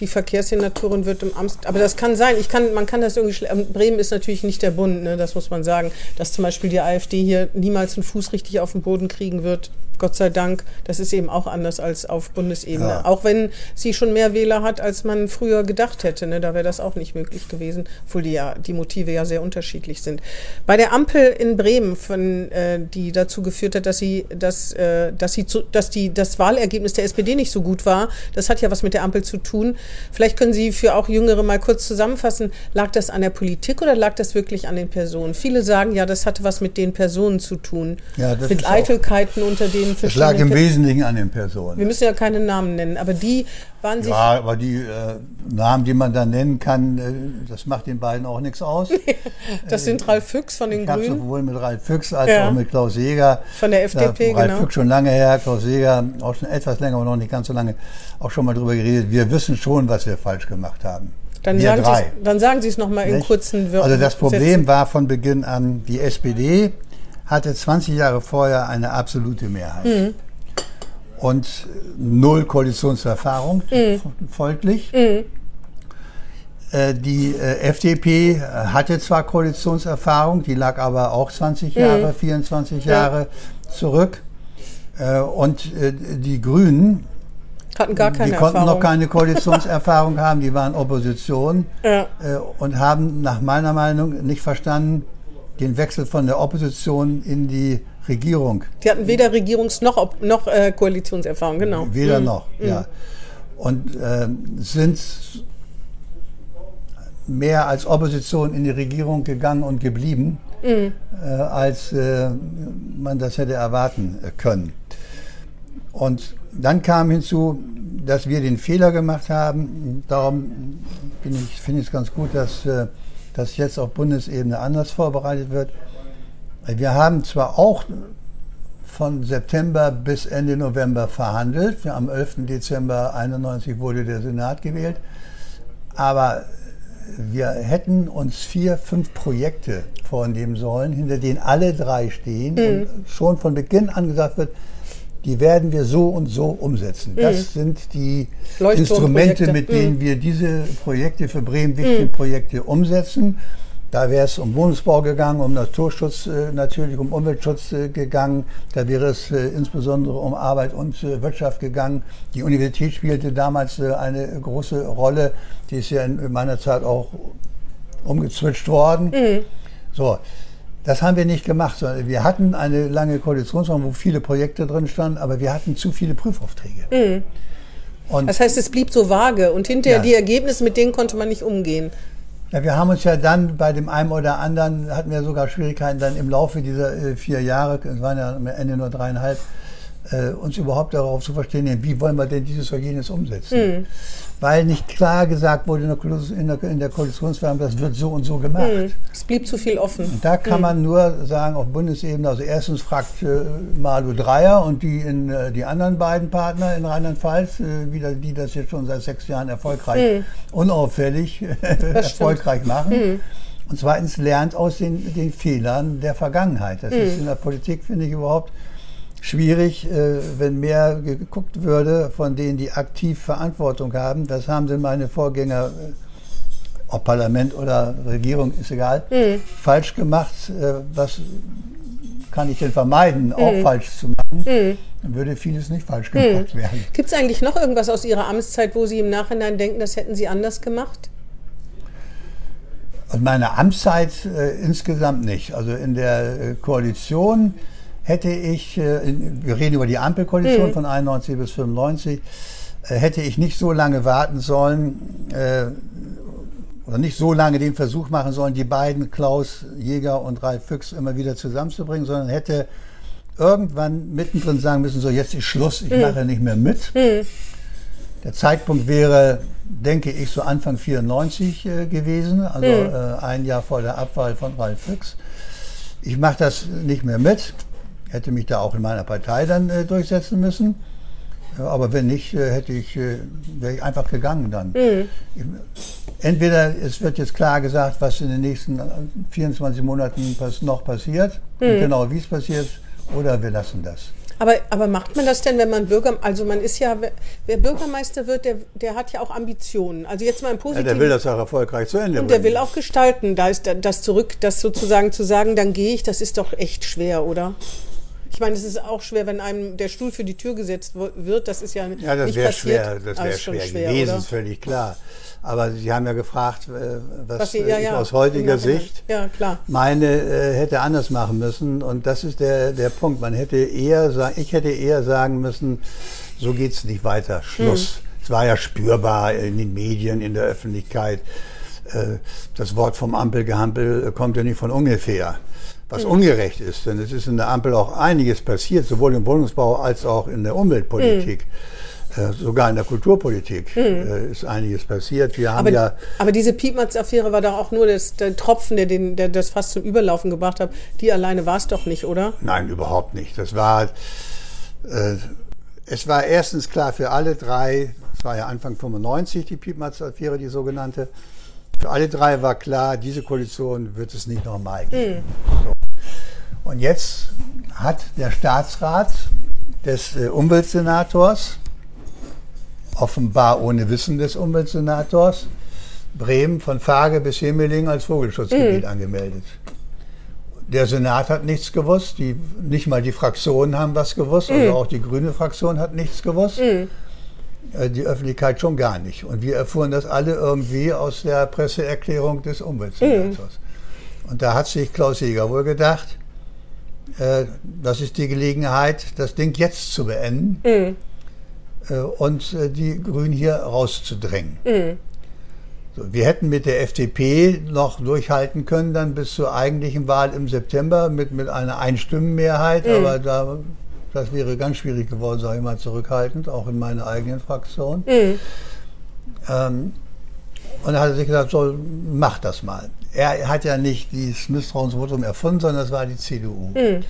die Verkehrssenatorin wird im Amt. Aber das kann sein. Ich kann, man kann das irgendwie. Bremen ist natürlich nicht der Bund, ne? das muss man sagen. Dass zum Beispiel die AfD hier niemals einen Fuß richtig auf den Boden kriegen wird, Gott sei Dank, das ist eben auch anders als auf Bundesebene. Ja. Auch wenn sie schon mehr Wähler hat, als man früher gedacht hätte. Ne? Da wäre das auch nicht möglich gewesen, obwohl die, ja, die Motive ja sehr unterschiedlich sind. Bei der Ampel in Bremen, von, äh, die dazu geführt hat, dass, sie, dass, äh, dass, sie zu, dass die, das Wahlergebnis der SPD nicht so gut war, das hat ja was mit der Ampel zu tun. Vielleicht können Sie für auch Jüngere mal kurz zusammenfassen, lag das an der Politik oder lag das wirklich an den Personen? Viele sagen ja, das hatte was mit den Personen zu tun. Ja, mit Eitelkeiten unter den es lag im Wesentlichen an den Personen. Wir müssen ja keine Namen nennen, aber die waren sich. Ja, aber die äh, Namen, die man da nennen kann, äh, das macht den beiden auch nichts aus. [LAUGHS] das sind Ralf Füchs von den ich Grünen. Ich sowohl mit Ralf Füchs als ja. auch mit Klaus Jäger. Von der FDP, Ralf genau. Füchs schon lange her, Klaus Jäger auch schon etwas länger, aber noch nicht ganz so lange, auch schon mal drüber geredet. Wir wissen schon, was wir falsch gemacht haben. Dann sagen, dann sagen Sie es nochmal in kurzen Wörtern. Also das Problem war von Beginn an die SPD hatte 20 Jahre vorher eine absolute Mehrheit. Mhm. Und null Koalitionserfahrung, mhm. folglich. Mhm. Äh, die äh, FDP hatte zwar Koalitionserfahrung, die lag aber auch 20 mhm. Jahre, 24 Jahre ja. zurück. Äh, und die Grünen hatten gar keine die konnten Erfahrung. noch keine Koalitionserfahrung [LAUGHS] haben, die waren Opposition ja. und haben nach meiner Meinung nicht verstanden, den Wechsel von der Opposition in die Regierung. Die hatten weder Regierungs- noch, noch äh, Koalitionserfahrung, genau. Weder mhm. noch, mhm. ja. Und äh, sind mehr als Opposition in die Regierung gegangen und geblieben, mhm. äh, als äh, man das hätte erwarten können. Und dann kam hinzu, dass wir den Fehler gemacht haben. Darum finde ich es ganz gut, dass äh, das jetzt auf Bundesebene anders vorbereitet wird. Wir haben zwar auch von September bis Ende November verhandelt. Am 11. Dezember 1991 wurde der Senat gewählt. Aber wir hätten uns vier, fünf Projekte vornehmen sollen, hinter denen alle drei stehen mhm. und schon von Beginn an gesagt wird, die werden wir so und so umsetzen. Mhm. Das sind die Instrumente, mit denen mhm. wir diese Projekte für Bremen wichtige mhm. Projekte umsetzen. Da wäre es um Wohnungsbau gegangen, um Naturschutz, äh, natürlich um Umweltschutz äh, gegangen. Da wäre es äh, insbesondere um Arbeit und Wirtschaft gegangen. Die Universität spielte damals eine große Rolle. Die ist ja in meiner Zeit auch umgezwitscht worden. Mhm. So, das haben wir nicht gemacht. Wir hatten eine lange Koalitionsverhandlung, wo viele Projekte drin standen, aber wir hatten zu viele Prüfaufträge. Mhm. Und das heißt, es blieb so vage und hinterher ja. die Ergebnisse, mit denen konnte man nicht umgehen. Ja, wir haben uns ja dann bei dem einen oder anderen, hatten wir sogar Schwierigkeiten dann im Laufe dieser äh, vier Jahre, es waren ja am Ende nur dreieinhalb, äh, uns überhaupt darauf zu verstehen, wie wollen wir denn dieses oder jenes umsetzen. Mhm weil nicht klar gesagt wurde in der, in der, Koalitionsverhandlung, das wird so und so gemacht. Hm. Es blieb zu viel offen. Und da kann hm. man nur sagen, auf Bundesebene, also erstens fragt äh, Malu Dreier und die, in, äh, die anderen beiden Partner in Rheinland-Pfalz, äh, wieder, die das jetzt schon seit sechs Jahren erfolgreich, hm. unauffällig [LAUGHS] erfolgreich machen. Hm. Und zweitens lernt aus den, den Fehlern der Vergangenheit. Das hm. ist in der Politik, finde ich, überhaupt schwierig, äh, wenn mehr geguckt würde von denen, die aktiv Verantwortung haben. Das haben sie meine Vorgänger, äh, ob Parlament oder Regierung, ist egal, mhm. falsch gemacht. Äh, was kann ich denn vermeiden, auch mhm. falsch zu machen? Mhm. Dann würde vieles nicht falsch gemacht mhm. werden. Gibt es eigentlich noch irgendwas aus Ihrer Amtszeit, wo Sie im Nachhinein denken, das hätten Sie anders gemacht? Und meine Amtszeit äh, insgesamt nicht. Also in der Koalition hätte ich, äh, wir reden über die Ampelkoalition mhm. von 91 bis 95, äh, hätte ich nicht so lange warten sollen äh, oder nicht so lange den Versuch machen sollen, die beiden, Klaus Jäger und Ralf Füchs, immer wieder zusammenzubringen, sondern hätte irgendwann mittendrin sagen müssen, so jetzt ist Schluss, ich mhm. mache nicht mehr mit. Mhm. Der Zeitpunkt wäre, denke ich, so Anfang 94 äh, gewesen, also mhm. äh, ein Jahr vor der Abwahl von Ralf Füchs. Ich mache das nicht mehr mit hätte mich da auch in meiner Partei dann äh, durchsetzen müssen. Aber wenn nicht, äh, hätte ich, äh, wäre ich einfach gegangen dann. Mhm. Entweder es wird jetzt klar gesagt, was in den nächsten 24 Monaten noch passiert, mhm. genau wie es passiert, oder wir lassen das. Aber, aber macht man das denn, wenn man Bürger, also man ist ja, wer Bürgermeister wird, der, der hat ja auch Ambitionen. Also jetzt mal im Positiven. Ja, der will das auch erfolgreich zu Ende Und der will auch gestalten. Da ist das zurück, das sozusagen zu sagen, dann gehe ich, das ist doch echt schwer, oder? Ich meine, es ist auch schwer, wenn einem der Stuhl für die Tür gesetzt wird. Das ist ja, ja das wäre schwer, das wäre schwer, schwer gewesen, oder? völlig klar. Aber Sie haben ja gefragt, äh, was, was Sie, ja, ja, aus heutiger Sicht ja, meine äh, hätte anders machen müssen. Und das ist der, der Punkt. Man hätte eher, ich hätte eher sagen müssen, so geht es nicht weiter. Schluss. Hm. Es war ja spürbar in den Medien, in der Öffentlichkeit. Äh, das Wort vom Ampelgehampel kommt ja nicht von ungefähr was ungerecht ist. Denn es ist in der Ampel auch einiges passiert, sowohl im Wohnungsbau als auch in der Umweltpolitik. Äh, sogar in der Kulturpolitik äh, ist einiges passiert. Wir haben aber, ja aber diese Piepmatz-Affäre war doch auch nur das, der Tropfen, der, den, der das fast zum Überlaufen gebracht hat. Die alleine war es doch nicht, oder? Nein, überhaupt nicht. Das war, äh, es war erstens klar für alle drei, es war ja Anfang 95 die Piepmatz-Affäre, die sogenannte, für alle drei war klar, diese Koalition wird es nicht nochmal geben. Mhm. So. Und jetzt hat der Staatsrat des äh, Umweltsenators, offenbar ohne Wissen des Umweltsenators, Bremen von Fage bis Himmeling als Vogelschutzgebiet mhm. angemeldet. Der Senat hat nichts gewusst, die, nicht mal die Fraktionen haben was gewusst, also mhm. auch die grüne Fraktion hat nichts gewusst. Mhm. Äh, die Öffentlichkeit schon gar nicht. Und wir erfuhren das alle irgendwie aus der Presseerklärung des Umweltsenators. Mhm. Und da hat sich Klaus Jäger wohl gedacht, äh, das ist die Gelegenheit, das Ding jetzt zu beenden mhm. äh, und äh, die Grünen hier rauszudrängen. Mhm. So, wir hätten mit der FDP noch durchhalten können, dann bis zur eigentlichen Wahl im September mit, mit einer Einstimmenmehrheit, mhm. aber da das wäre ganz schwierig geworden, sage ich mal, zurückhaltend, auch in meiner eigenen Fraktion. Mhm. Ähm, und dann hat er sich gesagt, so, mach das mal. Er hat ja nicht dieses Misstrauensvotum erfunden, sondern das war die CDU. Mhm.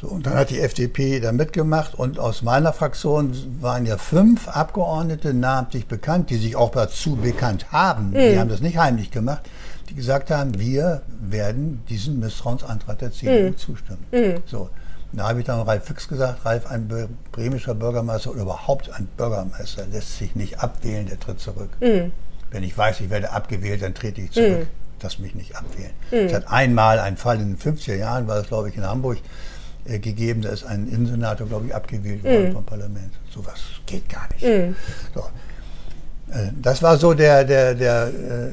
So, und dann hat die FDP da mitgemacht und aus meiner Fraktion waren ja fünf Abgeordnete namentlich bekannt, die sich auch dazu bekannt haben. Mhm. Die haben das nicht heimlich gemacht, die gesagt haben, wir werden diesem Misstrauensantrag der CDU mhm. zustimmen. Mhm. So. Da habe ich dann Ralf Füchs gesagt, Ralf, ein bremischer Bürgermeister oder überhaupt ein Bürgermeister lässt sich nicht abwählen, der tritt zurück. Mhm. Wenn ich weiß, ich werde abgewählt, dann trete ich zurück. Das mich nicht abwählen. Mhm. Es hat einmal einen Fall in den 50er Jahren, war das glaube ich in Hamburg, äh, gegeben, da ist ein Innensenator, glaube ich, abgewählt worden mhm. vom Parlament. So was geht gar nicht. Mhm. So. Äh, das war so der, der, der äh,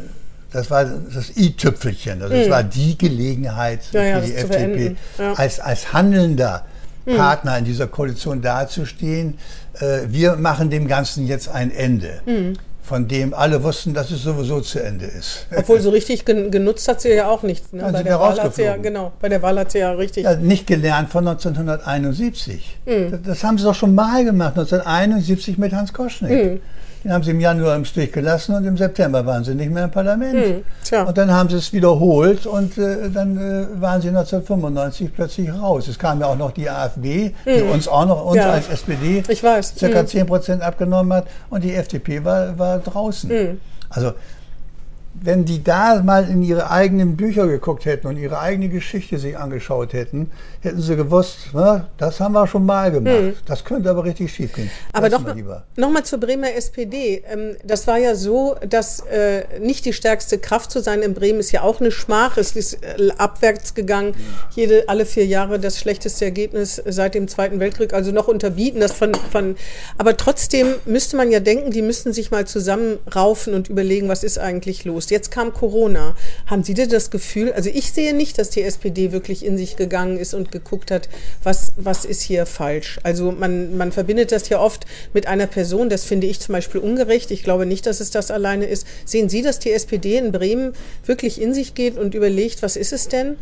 das war das i-Tüpfelchen. Also das mhm. war die Gelegenheit ja, für die FDP, ja. als, als handelnder mhm. Partner in dieser Koalition dazustehen. Äh, wir machen dem Ganzen jetzt ein Ende. Von dem alle wussten, dass es sowieso zu Ende ist. Obwohl so [LAUGHS] richtig genutzt hat sie ja auch nichts. Ne? Bei, der Wahl hat sie ja, genau, bei der Wahl hat sie ja richtig. Ja, nicht gelernt von 1971. Mhm. Das, das, haben sie doch schon mal gemacht, 1971 mit Hans Koschnick. Mhm. Den haben sie im Januar im Stich gelassen und im September waren sie nicht mehr im Parlament. Hm, und dann haben sie es wiederholt und äh, dann äh, waren sie 1995 plötzlich raus. Es kam ja auch noch die AfD, hm. die uns auch noch, uns ja. als SPD, ich weiß. circa hm. 10 Prozent abgenommen hat und die FDP war, war draußen. Hm. Also wenn die da mal in ihre eigenen Bücher geguckt hätten und ihre eigene Geschichte sich angeschaut hätten, hätten sie gewusst, na, das haben wir schon mal gemacht. Hm. Das könnte aber richtig schief gehen. Aber doch noch mal zur Bremer SPD. Ähm, das war ja so, dass äh, nicht die stärkste Kraft zu sein in Bremen ist ja auch eine Schmach. Es ist äh, abwärts gegangen. Jede, alle vier Jahre das schlechteste Ergebnis seit dem Zweiten Weltkrieg. Also noch unterbieten. Das von, von, aber trotzdem müsste man ja denken, die müssten sich mal zusammenraufen und überlegen, was ist eigentlich los. Jetzt kam Corona. Haben Sie denn das Gefühl, also ich sehe nicht, dass die SPD wirklich in sich gegangen ist und geguckt hat, was, was ist hier falsch. Also man, man verbindet das ja oft mit einer Person, das finde ich zum Beispiel ungerecht. Ich glaube nicht, dass es das alleine ist. Sehen Sie, dass die SPD in Bremen wirklich in sich geht und überlegt, was ist es denn?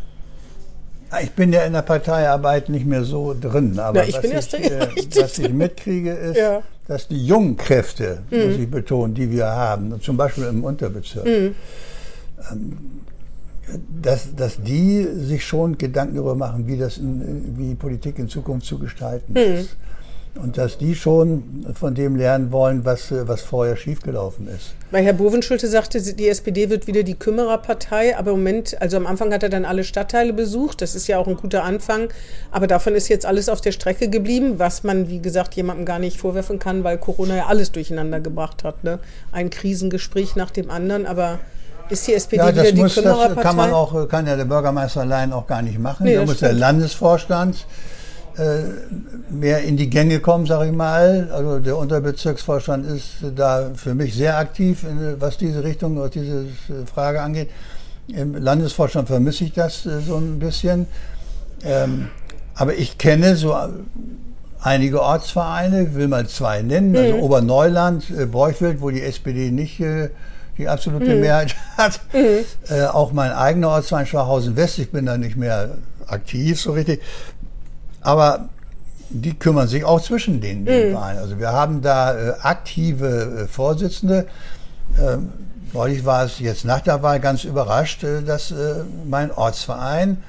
Ich bin ja in der Parteiarbeit nicht mehr so drin, aber ja, ich was, ich, äh, was, ich, mitkriege, ist, ja. dass die jungen Kräfte, mhm. muss ich betonen, die wir haben, zum Beispiel im Unterbezirk, mhm. ähm, dass, dass die sich schon Gedanken darüber machen, wie, das in, wie Politik in Zukunft zu gestalten mhm. ist. Und dass die schon von dem lernen wollen, was, was vorher schiefgelaufen ist. Weil Herr Bovenschulte sagte, die SPD wird wieder die Kümmererpartei, aber im Moment, also am Anfang hat er dann alle Stadtteile besucht, das ist ja auch ein guter Anfang, aber davon ist jetzt alles auf der Strecke geblieben, was man, wie gesagt, jemandem gar nicht vorwerfen kann, weil Corona ja alles durcheinander gebracht hat. Ne? Ein Krisengespräch nach dem anderen, aber ist die SPD ja, wieder die muss, Kümmererpartei? Das kann man auch, kann ja der Bürgermeister allein auch gar nicht machen. Nee, da das muss der stimmt. Landesvorstand äh, mehr in die Gänge kommen, sage ich mal. Also der Unterbezirksvorstand ist da für mich sehr aktiv, was diese Richtung, was diese äh, Frage angeht. Im Landesvorstand vermisse ich das äh, so ein bisschen. Ähm, aber ich kenne so einige Ortsvereine, ich will mal zwei nennen, Mhm. also Oberneuland, äh, Borchfeld, wo die SPD nicht äh, die absolute Mehrheit hat. Äh, auch mein eigener Ortsverein Schwachhausen West, ich bin da nicht mehr aktiv so richtig. Aber die kümmern sich auch zwischen den, den Vereinen. Also wir haben da äh, aktive äh, Vorsitzende. Ähm, neulich war es jetzt nach der Wahl ganz überrascht, äh, dass äh, mein Ortsverein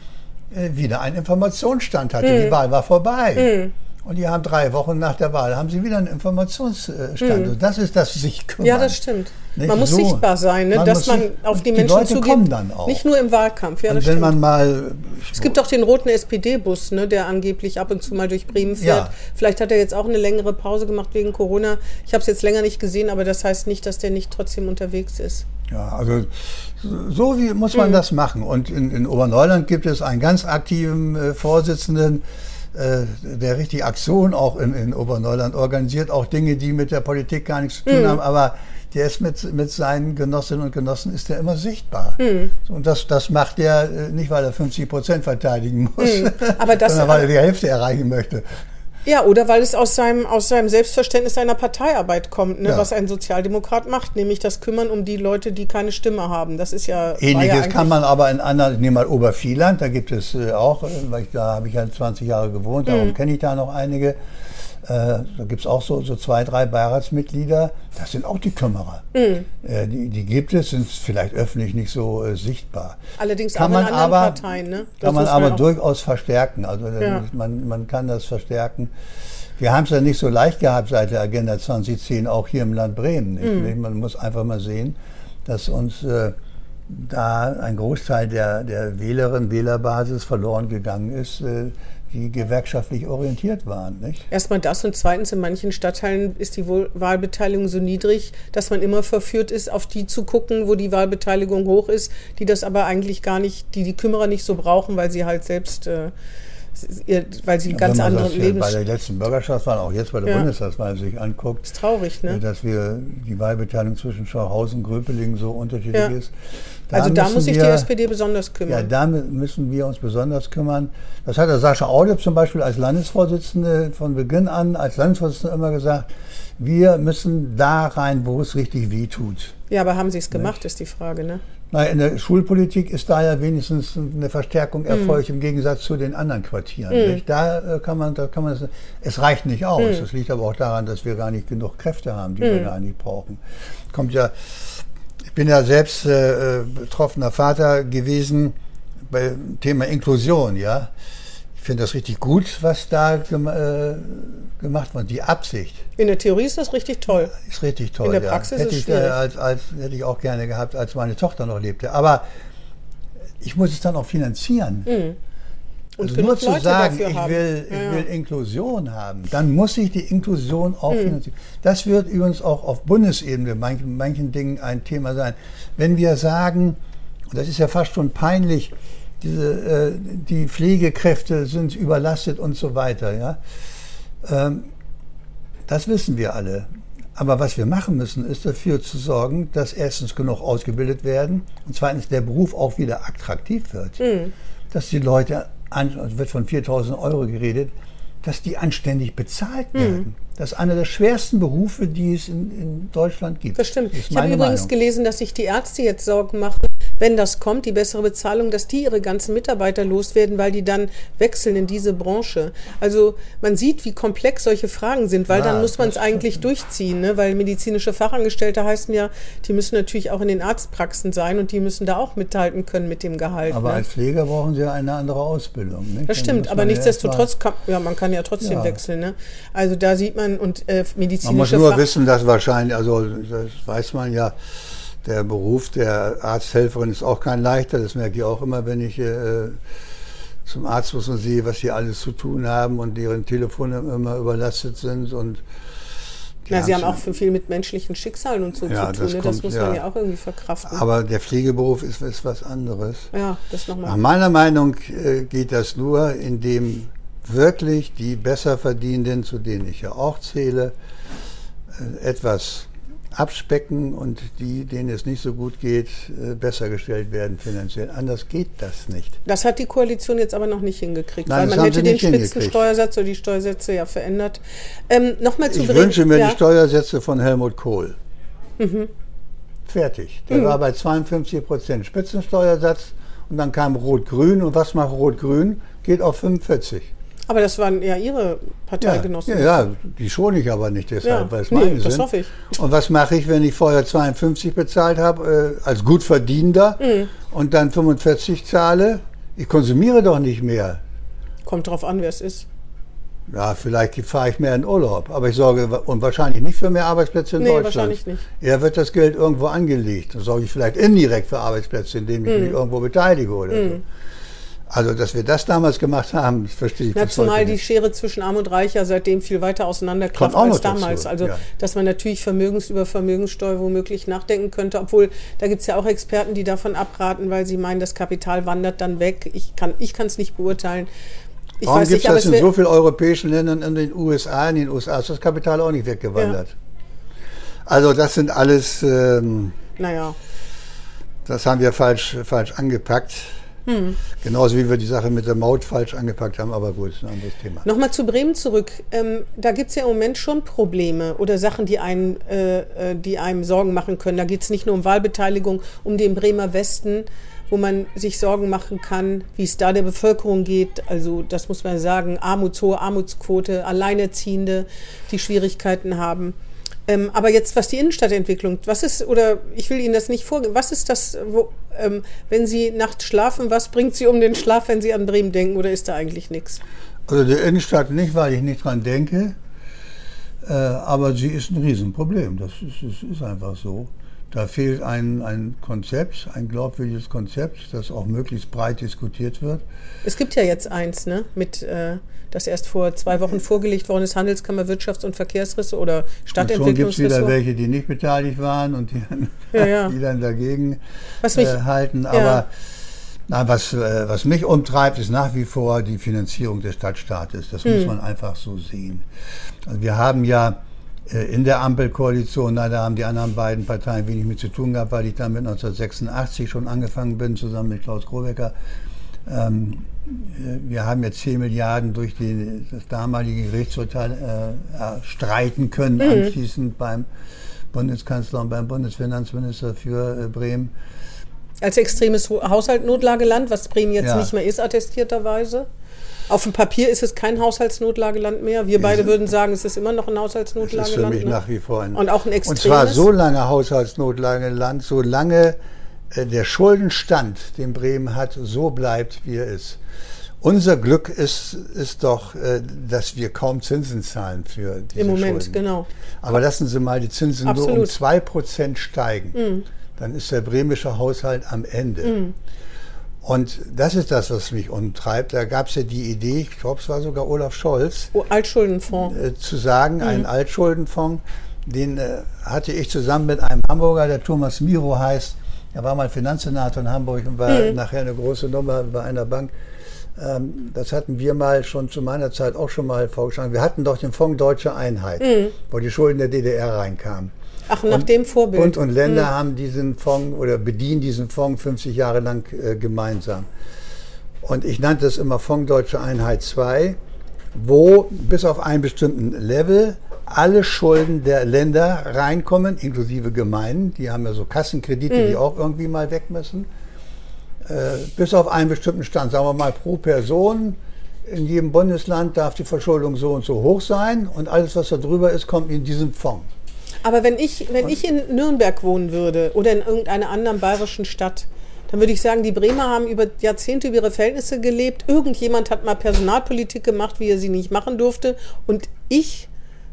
äh, wieder einen Informationsstand hatte. Die Wahl war vorbei. Und die haben drei Wochen nach der Wahl haben sie wieder einen Informationsstand. Und das ist das sich kümmern. Ja, das stimmt. Nicht Man muss so. sichtbar sein, ne? Man dass man auf die die Menschen Leute zugeht. kommen dann auch. Nicht nur im Wahlkampf, ja, das Und wenn stimmt. man mal Es gibt auch den roten SPD-Bus, ne, der angeblich ab und zu mal durch Bremen fährt. Ja. Vielleicht hat er jetzt auch eine längere Pause gemacht wegen Corona. Ich habe es jetzt länger nicht gesehen, aber das heißt nicht, dass der nicht trotzdem unterwegs ist. Ja, also so wie muss man das machen. Und in, in Oberneuland gibt es einen ganz aktiven äh, Vorsitzenden, der richtig Aktion auch in, in Oberneuland organisiert, auch Dinge, die mit der Politik gar nichts zu tun haben, aber der ist mit, mit seinen Genossinnen und Genossen ist er immer sichtbar. So, Und das, das macht er äh, nicht, weil er 50 Prozent verteidigen muss, Aber [LAUGHS] das- sondern weil er die Hälfte erreichen möchte. Ja, oder weil es aus seinem, aus seinem Selbstverständnis seiner Parteiarbeit kommt, ne, Ja. was ein Sozialdemokrat macht, nämlich das Kümmern um die Leute, die keine Stimme haben. Das ist ja. ja Ähnliches eigentlich- kann man aber in anderen, ich nehme mal Obervieland, da gibt es äh, auch, äh, weil ich, da habe ich ja 20 Jahre gewohnt, Mhm. darum kenne ich da noch einige. Äh, da gibt es auch so, so zwei, drei Beiratsmitglieder, das sind auch die Kümmerer. Mhm. Äh, die, die gibt es, sind vielleicht öffentlich nicht so äh, sichtbar. Allerdings kann auch in man anderen aber, Parteien, ne? Das Kann man aber durchaus verstärken. Also äh, Ja. man, man kann das verstärken. Wir haben es ja nicht so leicht gehabt seit der Agenda 2010, auch hier im Land Bremen. Mhm. Man muss einfach mal sehen, dass uns äh, da ein Großteil der, der Wählerinnen, Wählerbasis verloren gegangen ist, äh, die gewerkschaftlich orientiert waren. Nicht? Erstmal das und zweitens, in manchen Stadtteilen ist die Wahlbeteiligung so niedrig, dass man immer verführt ist, auf die zu gucken, wo die Wahlbeteiligung hoch ist, die das aber eigentlich gar nicht, die die Kümmerer nicht so brauchen, weil sie halt selbst, äh, ihr, weil sie ganz Wenn man andere das ja Lebens... bei der letzten Bürgerschaftswahl, auch jetzt bei der Ja. Bundestagswahl sich anguckt, ist traurig, ne? äh, dass wir die Wahlbeteiligung zwischen Schauhausen und Gröpeling so unterschiedlich Ja. ist. also da muss sich die SPD besonders Ja, kümmern. da mü- müssen wir uns besonders kümmern. Das hat der Sascha Aude zum Beispiel als Landesvorsitzende von Beginn an, als Landesvorsitzende immer gesagt, wir müssen da rein, wo es richtig weh tut. Ja, aber haben sie es gemacht, ist die Frage, ne? Na, in der Schulpolitik ist da ja wenigstens eine Verstärkung erfolgt im Gegensatz zu den anderen Quartieren. Nicht? Da äh, kann man, da kann man, es reicht nicht aus. Mhm. Das liegt aber auch daran, dass wir gar nicht genug Kräfte haben, die wir da eigentlich brauchen. Kommt ja, ich bin ja selbst äh, äh, betroffener Vater gewesen beim Thema Inklusion, ja. Ich finde das richtig gut, was da äh, gemacht wird. Die Absicht In der Theorie ist das richtig toll. ist richtig toll. In der ja. Praxis hätte ist es ich, äh, als, als, hätte ich auch gerne gehabt, als meine Tochter noch lebte. Aber ich muss es dann auch finanzieren. Und also nur zu Leute sagen, ich haben. will, ich ja. will Inklusion haben, dann muss ich die Inklusion auch Hm. finanzieren. Das wird übrigens auch auf Bundesebene manchen, manchen Dingen ein Thema sein. Wenn wir sagen, und das ist ja fast schon peinlich, diese, äh, die Pflegekräfte sind überlastet und so weiter, ja. Ähm, das wissen wir alle. Aber was wir machen müssen, ist dafür zu sorgen, dass erstens genug ausgebildet werden und zweitens der Beruf auch wieder attraktiv wird. Hm. Dass die Leute, es wird von 4000 Euro geredet, dass die anständig bezahlt Hm. werden. Das ist einer der schwersten Berufe, die es in, in Deutschland gibt. Das stimmt. Ist Ich habe übrigens Meinung. gelesen, dass sich die Ärzte jetzt Sorgen machen, wenn das kommt, die bessere Bezahlung, dass die ihre ganzen Mitarbeiter loswerden, weil die dann wechseln in diese Branche. Also man sieht, wie komplex solche Fragen sind, weil Ja, dann muss man es eigentlich durchziehen, ne? weil medizinische Fachangestellte heißen ja, die müssen natürlich auch in den Arztpraxen sein und die müssen da auch mithalten können mit dem Gehalt. Aber ne? als Pfleger brauchen Sie eine andere Ausbildung. Nicht? Das stimmt, aber ja nichtsdestotrotz kann, ja, man kann ja trotzdem Ja. wechseln. Ne? Also da sieht man und äh, Man muss medizinische nur Fach- wissen, dass wahrscheinlich, also das weiß man ja, der Beruf der Arzthelferin ist auch kein leichter. Das merke ich auch immer, wenn ich äh, zum Arzt muss und sehe, was die alles zu tun haben und deren Telefone immer überlastet sind und Na, sie haben auch viel mit menschlichen Schicksalen und so Ja, zu tun. das ne? das kommt- muss man ja. ja auch irgendwie verkraften. Aber der Pflegeberuf ist, ist was anderes. ja, das Nach nochmal. meiner Meinung äh, geht das nur, indem wirklich die Besserverdienenden, zu denen ich ja auch zähle, äh, etwas abspecken und die, denen es nicht so gut geht, äh, besser gestellt werden finanziell. Anders geht das nicht. Das hat die Koalition jetzt aber noch nicht hingekriegt, Nein, weil man hätte den. Spitzensteuersatz oder die Steuersätze ja verändert. Ähm, Nochmal zu Ich wünsche mir ja. Mhm. die Steuersätze von Helmut Kohl. Fertig. Der war bei 52 Prozent Spitzensteuersatz und dann kam Rot-Grün und was macht Rot-Grün? Geht auf 45. Aber das waren ja Ihre Parteigenossen. ja, ja, die schone ich aber nicht deshalb, weil es nee, meine das sind. hoffe ich. Und was mache ich, wenn ich vorher 52 bezahlt habe, äh, als Gutverdienender Mhm. und dann 45 zahle? Ich konsumiere doch nicht mehr. Kommt drauf an, wer es ist. Ja, vielleicht fahre ich mehr in Urlaub, aber ich sorge und wahrscheinlich nicht für mehr Arbeitsplätze in Nee, Deutschland. wahrscheinlich nicht. Eher wird das Geld irgendwo angelegt. Dann sorge ich vielleicht indirekt für Arbeitsplätze, indem Mhm. ich mich irgendwo beteilige oder so. Also, dass wir das damals gemacht haben, das verstehe ich Na, zumal die. Schere zwischen Arm und Reich ja seitdem viel weiter auseinanderklafft als dazu, damals. Also, ja. dass man natürlich Vermögens über Vermögenssteuer womöglich nachdenken könnte, obwohl da gibt es ja auch Experten, die davon abraten, weil sie meinen, das Kapital wandert dann weg. Ich kann es ich nicht beurteilen. Ich Warum gibt es das in so vielen europäischen Ländern in den USA? In den USA ist das Kapital auch nicht weggewandert. Also das sind alles, ähm, naja, das haben wir falsch, falsch angepackt. Hm. Genauso wie wir die Sache mit der Maut falsch angepackt haben, aber gut, ist ein anderes Thema. Nochmal zu Bremen zurück. Ähm, da gibt es ja im Moment schon Probleme oder Sachen, die, einen, äh, äh, die einem Sorgen machen können. Da geht es nicht nur um Wahlbeteiligung, um den Bremer Westen, wo man sich Sorgen machen kann, wie es da der Bevölkerung geht. Also das muss man sagen, Armuts, hohe Armutsquote, Alleinerziehende, die Schwierigkeiten haben. Ähm, aber jetzt, was die Innenstadtentwicklung, was ist, oder ich will Ihnen das nicht vorgeben, was ist das, wo, ähm, wenn Sie nachts schlafen, was bringt Sie um den Schlaf, wenn Sie an Bremen denken, oder ist da eigentlich nichts? Also der Innenstadt nicht, weil ich nicht dran denke, äh, aber sie ist ein Riesenproblem. Das ist, das ist einfach so. Da fehlt ein, ein Konzept, ein glaubwürdiges Konzept, das auch möglichst breit diskutiert wird. Es gibt ja jetzt eins, ne, mit, äh, das erst vor zwei Wochen vorgelegt worden ist, Handelskammer, Wirtschafts- und Verkehrsrisse oder Und schon gibt es wieder welche, die nicht beteiligt waren und die, [LAUGHS] Ja, ja. [LAUGHS] die dann dagegen Was mich- äh, halten. ja. Aber na, was, äh, was mich umtreibt, ist nach wie vor die Finanzierung des Stadtstaates. Das Hm. muss man einfach so sehen. Also wir haben ja in der Ampelkoalition, na, da haben die anderen beiden Parteien wenig mit zu tun gehabt, weil ich damit 1986 schon angefangen bin, zusammen mit Klaus Krobecker. Ähm, äh, wir haben jetzt 10 Milliarden durch die, das damalige Gerichtsurteil äh, erstreiten können, anschließend beim Bundeskanzler und beim Bundesfinanzminister für äh, Bremen. Als extremes Haushaltsnotlageland, was Bremen jetzt Ja. nicht mehr ist, attestierterweise. Auf dem Papier ist es kein Haushaltsnotlageland mehr. Wir beide würden sagen, es ist immer noch ein Das ist für Haushaltsnotlageland. mich ne? nach wie vor ein. Und auch ein Und zwar extremes. so lange Haushaltsnotlageland, solange äh, der Schuldenstand, den Bremen hat, so bleibt, wie er ist. Unser Glück ist, ist doch, äh, dass wir kaum Zinsen zahlen für diese Im Moment, Schulden. genau. Aber lassen Sie mal die Zinsen nur um Absolut. Mhm. 2% steigen. Dann ist der bremische Haushalt am Ende. Und das ist das, was mich umtreibt. Da gab es ja die Idee, ich glaube, es war sogar Olaf Scholz, Oh, Altschuldenfonds. äh, zu sagen, Mhm. einen Altschuldenfonds, den äh, hatte ich zusammen mit einem Hamburger, der Thomas Miro heißt. Er war mal Finanzsenator in Hamburg und war Mhm. nachher eine große Nummer bei einer Bank. Ähm, das hatten wir mal schon zu meiner Zeit auch schon mal vorgeschlagen. Wir hatten doch den Fonds Deutsche Einheit, Mhm. wo die Schulden der DDR reinkamen. Ach, nach dem Vorbild. Bund und Länder haben diesen Fonds oder bedienen diesen Fonds 50 Jahre lang äh, gemeinsam. Und ich nannte es immer Fonds Deutsche Einheit 2, wo bis auf einen bestimmten Level alle Schulden der Länder reinkommen, inklusive Gemeinden. Die haben ja so Kassenkredite, die auch irgendwie mal weg müssen. Äh, bis auf einen bestimmten Stand, sagen wir mal pro Person. In jedem Bundesland darf die Verschuldung so und so hoch sein und alles, was da drüber ist, kommt in diesen Fonds. Aber wenn ich, wenn ich in Nürnberg wohnen würde oder in irgendeiner anderen bayerischen Stadt, dann würde ich sagen, die Bremer haben über Jahrzehnte über ihre Verhältnisse gelebt. Irgendjemand hat mal Personalpolitik gemacht, wie er sie nicht machen durfte. Und ich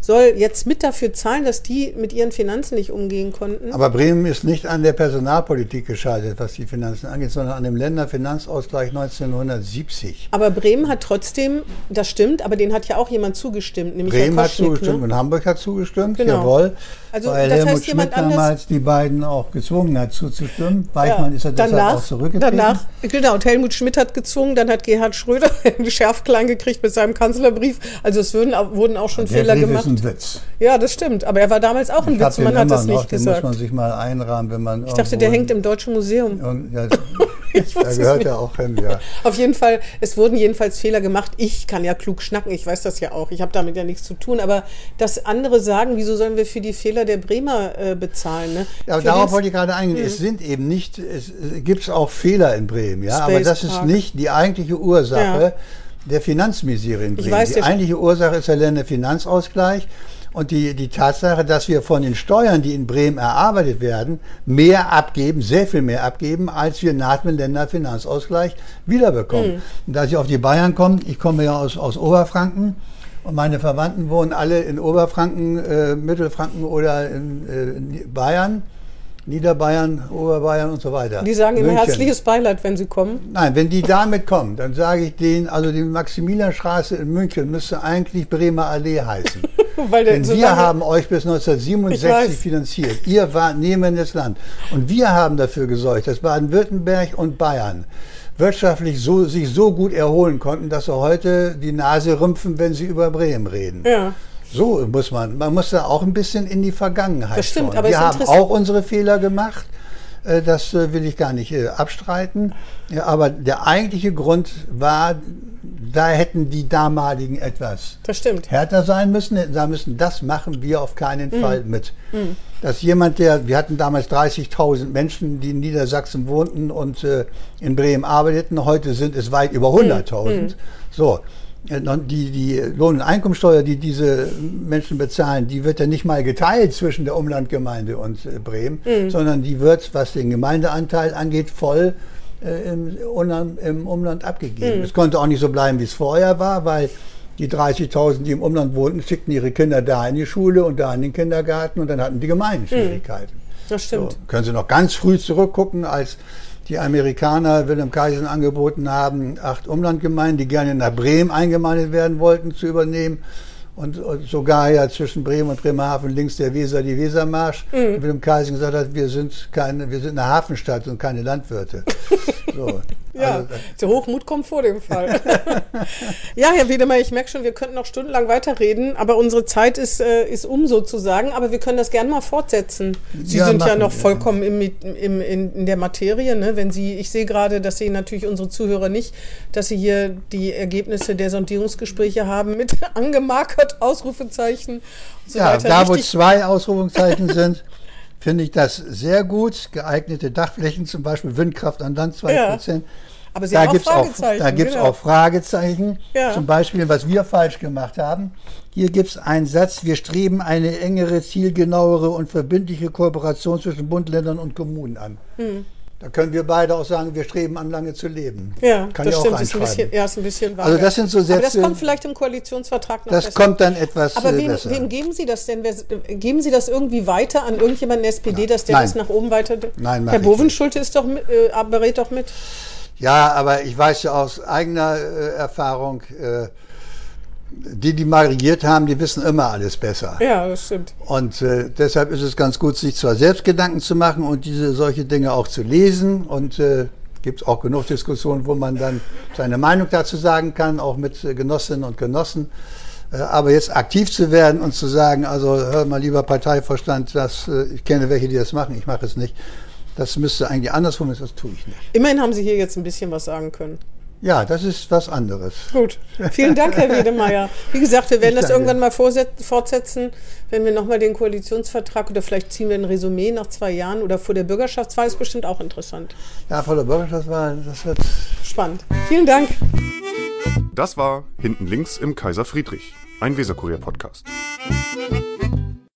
soll jetzt mit dafür zahlen, dass die mit ihren Finanzen nicht umgehen konnten. Aber Bremen ist nicht an der Personalpolitik gescheitert, was die Finanzen angeht, sondern an dem Länderfinanzausgleich 1970. Aber Bremen hat trotzdem, das stimmt, aber den hat ja auch jemand zugestimmt, nämlich Bremen Herr hat Koschnick, zugestimmt ne? und Hamburg hat zugestimmt, Genau. jawohl. Also, weil das heißt, Helmut jemand Schmidt anders- damals die beiden auch gezwungen hat zuzustimmen. Weichmann ist ja deshalb danach, auch zurückgetreten. danach, genau, und Helmut Schmidt hat gezwungen, dann hat Gerhard Schröder [LAUGHS] einen Schärfklein gekriegt mit seinem Kanzlerbrief. Also es würden, wurden auch schon der Fehler Brief gemacht. ist ein Witz. Ja, das stimmt, aber er war damals auch ein Ich Witz man den hat das noch, nicht den gesagt. muss man sich mal einrahmen, wenn man ich dachte, der hängt im Deutschen Museum. Und, ja, [LAUGHS] Ich da gehört er auch hin, ja. Auf jeden Fall, es wurden jedenfalls Fehler gemacht. Ich kann ja klug schnacken, ich weiß das ja auch. Ich habe damit ja nichts zu tun. Aber dass andere sagen, wieso sollen wir für die Fehler der Bremer äh, bezahlen? Ne? Ja, aber Für darauf wollte ich gerade eingehen. Es sind eben nicht, es gibt auch Fehler in Bremen, ja, aber Space das ist Park. nicht die eigentliche Ursache Ja. der Finanzmisere in Bremen. weiß, die eigentliche Ursache ist der Länderfinanzausgleich und die, die Tatsache, dass wir von den Steuern, die in Bremen erarbeitet werden, mehr abgeben, sehr viel mehr abgeben, als wir nach dem Länderfinanzausgleich wiederbekommen. Hm. Und da ich auf die Bayern komme, ich komme ja aus, aus Oberfranken, und meine Verwandten wohnen alle in Oberfranken, äh, Mittelfranken oder in, äh, Bayern, Niederbayern, Oberbayern und so weiter. Die sagen immer München. herzliches Beileid, wenn sie kommen. Nein, wenn die damit kommen, dann sage ich denen, also die Maximilianstraße in München müsste eigentlich Bremer Allee heißen. [LAUGHS] Denn so wir haben euch bis Ich 1967 weiß. finanziert. Ihr wart nehmendes Land. Und wir haben dafür gesorgt, dass Baden-Württemberg und Bayern wirtschaftlich so, sich so gut erholen konnten, dass sie heute die Nase rümpfen, wenn sie über Bremen reden. Ja. So muss man, man muss da auch ein bisschen in die Vergangenheit Das stimmt, schauen. aber Wir haben auch unsere Fehler gemacht. Äh, Das äh, will ich gar nicht äh, abstreiten. Aber der eigentliche Grund war, da hätten die damaligen etwas Das stimmt. härter sein müssen. sagen müssen, das machen wir auf keinen Mhm. Fall mit. Dass jemand, der, wir hatten damals 30.000 Menschen, die in Niedersachsen wohnten und in Bremen arbeiteten. Heute sind es weit über 100.000. So. Äh, Die, die Lohn- und Einkommensteuer, die diese Menschen bezahlen, die wird ja nicht mal geteilt zwischen der Umlandgemeinde und äh, Bremen, sondern die wird, was den Gemeindeanteil angeht, voll äh, im, Umland, im Umland abgegeben. Es konnte auch nicht so bleiben, wie es vorher war, weil die 30.000, die im Umland wohnten, schickten ihre Kinder da in die Schule und da in den Kindergarten und dann hatten die Gemeinden Schwierigkeiten. Das stimmt. So, können Sie noch ganz früh zurückgucken, als die Amerikaner Wilhelm Kaisen angeboten haben, acht Umlandgemeinden, die gerne nach Bremen eingemeindet werden wollten, zu übernehmen. Und, und sogar ja zwischen Bremen und Bremerhaven links der Weser die Wesermarsch. Mhm. Und Wilhelm Kaisen gesagt hat, wir sind keine, wir sind eine Hafenstadt und keine Landwirte. [LAUGHS] So. Ja, Also, der Hochmut kommt vor dem Fall. [LAUGHS] ja, Herr Wiedemeyer, ich merke schon, wir könnten noch stundenlang weiterreden, aber unsere Zeit ist, äh, ist um sozusagen, aber wir können das gerne mal fortsetzen. Sie Ja, sind ja noch vollkommen im, im, in, in der Materie, ne? wenn Sie, ich sehe gerade, das sehen natürlich unsere Zuhörer nicht, dass Sie hier die Ergebnisse der Sondierungsgespräche haben mit [LAUGHS] angemarkert, Ausrufezeichen so ja, da wo zwei Ausrufungszeichen sind, [LAUGHS] finde ich das sehr gut. Geeignete Dachflächen, zum Beispiel Windkraft an Land 2 Ja. Prozent. aber Sie Da haben auch gibt es auch, Fragezeichen. da gibt's genau. auch Fragezeichen. Ja. Zum Beispiel, was wir falsch gemacht haben. Hier gibt es einen Satz, wir streben eine engere, zielgenauere und verbindliche Kooperation zwischen Bund, Ländern und Kommunen an. Hm. Da können wir beide auch sagen, wir streben an, lange zu leben. Ja, Kann das ich auch stimmt, ist ein bisschen, ja, ist ein bisschen vage. Also das sind so Aber das Sätze- kommt vielleicht im Koalitionsvertrag noch Das besser. kommt dann etwas Aber äh, wem, besser. wem geben Sie das denn? Geben Sie das irgendwie weiter an irgendjemanden der SPD, dass der Nein. das nach oben weiter... Nein, Herr Bovenschulte ist doch mit, äh, berät doch mit. Ja, aber ich weiß ja aus eigener äh, Erfahrung, äh, die, die mal regiert haben, die wissen immer alles besser. Ja, das stimmt. Und äh, deshalb ist es ganz gut, sich zwar selbst Gedanken zu machen und diese solche Dinge auch zu lesen. Und äh, gibt es auch genug Diskussionen, wo man dann seine Meinung dazu sagen kann, auch mit äh, Genossinnen und Genossen. Äh, aber jetzt aktiv zu werden und zu sagen, also hör mal lieber Parteivorstand, das, äh, ich kenne welche, die das machen, ich mache es nicht. Das müsste eigentlich andersrum ist, das tue ich nicht. Immerhin haben Sie hier jetzt ein bisschen was sagen können. Ja, das ist was anderes. Gut. Vielen Dank, Herr Wiedemeyer. Wie gesagt, wir werden Ich das irgendwann mal fortsetzen, wenn wir nochmal den Koalitionsvertrag oder vielleicht ziehen wir ein Resümee nach zwei Jahren oder vor der Bürgerschaftswahl ist bestimmt auch interessant. Ja, vor der Bürgerschaftswahl, das wird Spannend. Vielen Dank. Das war Hinten links im Kaiser Friedrich, ein Weserkurier-Podcast.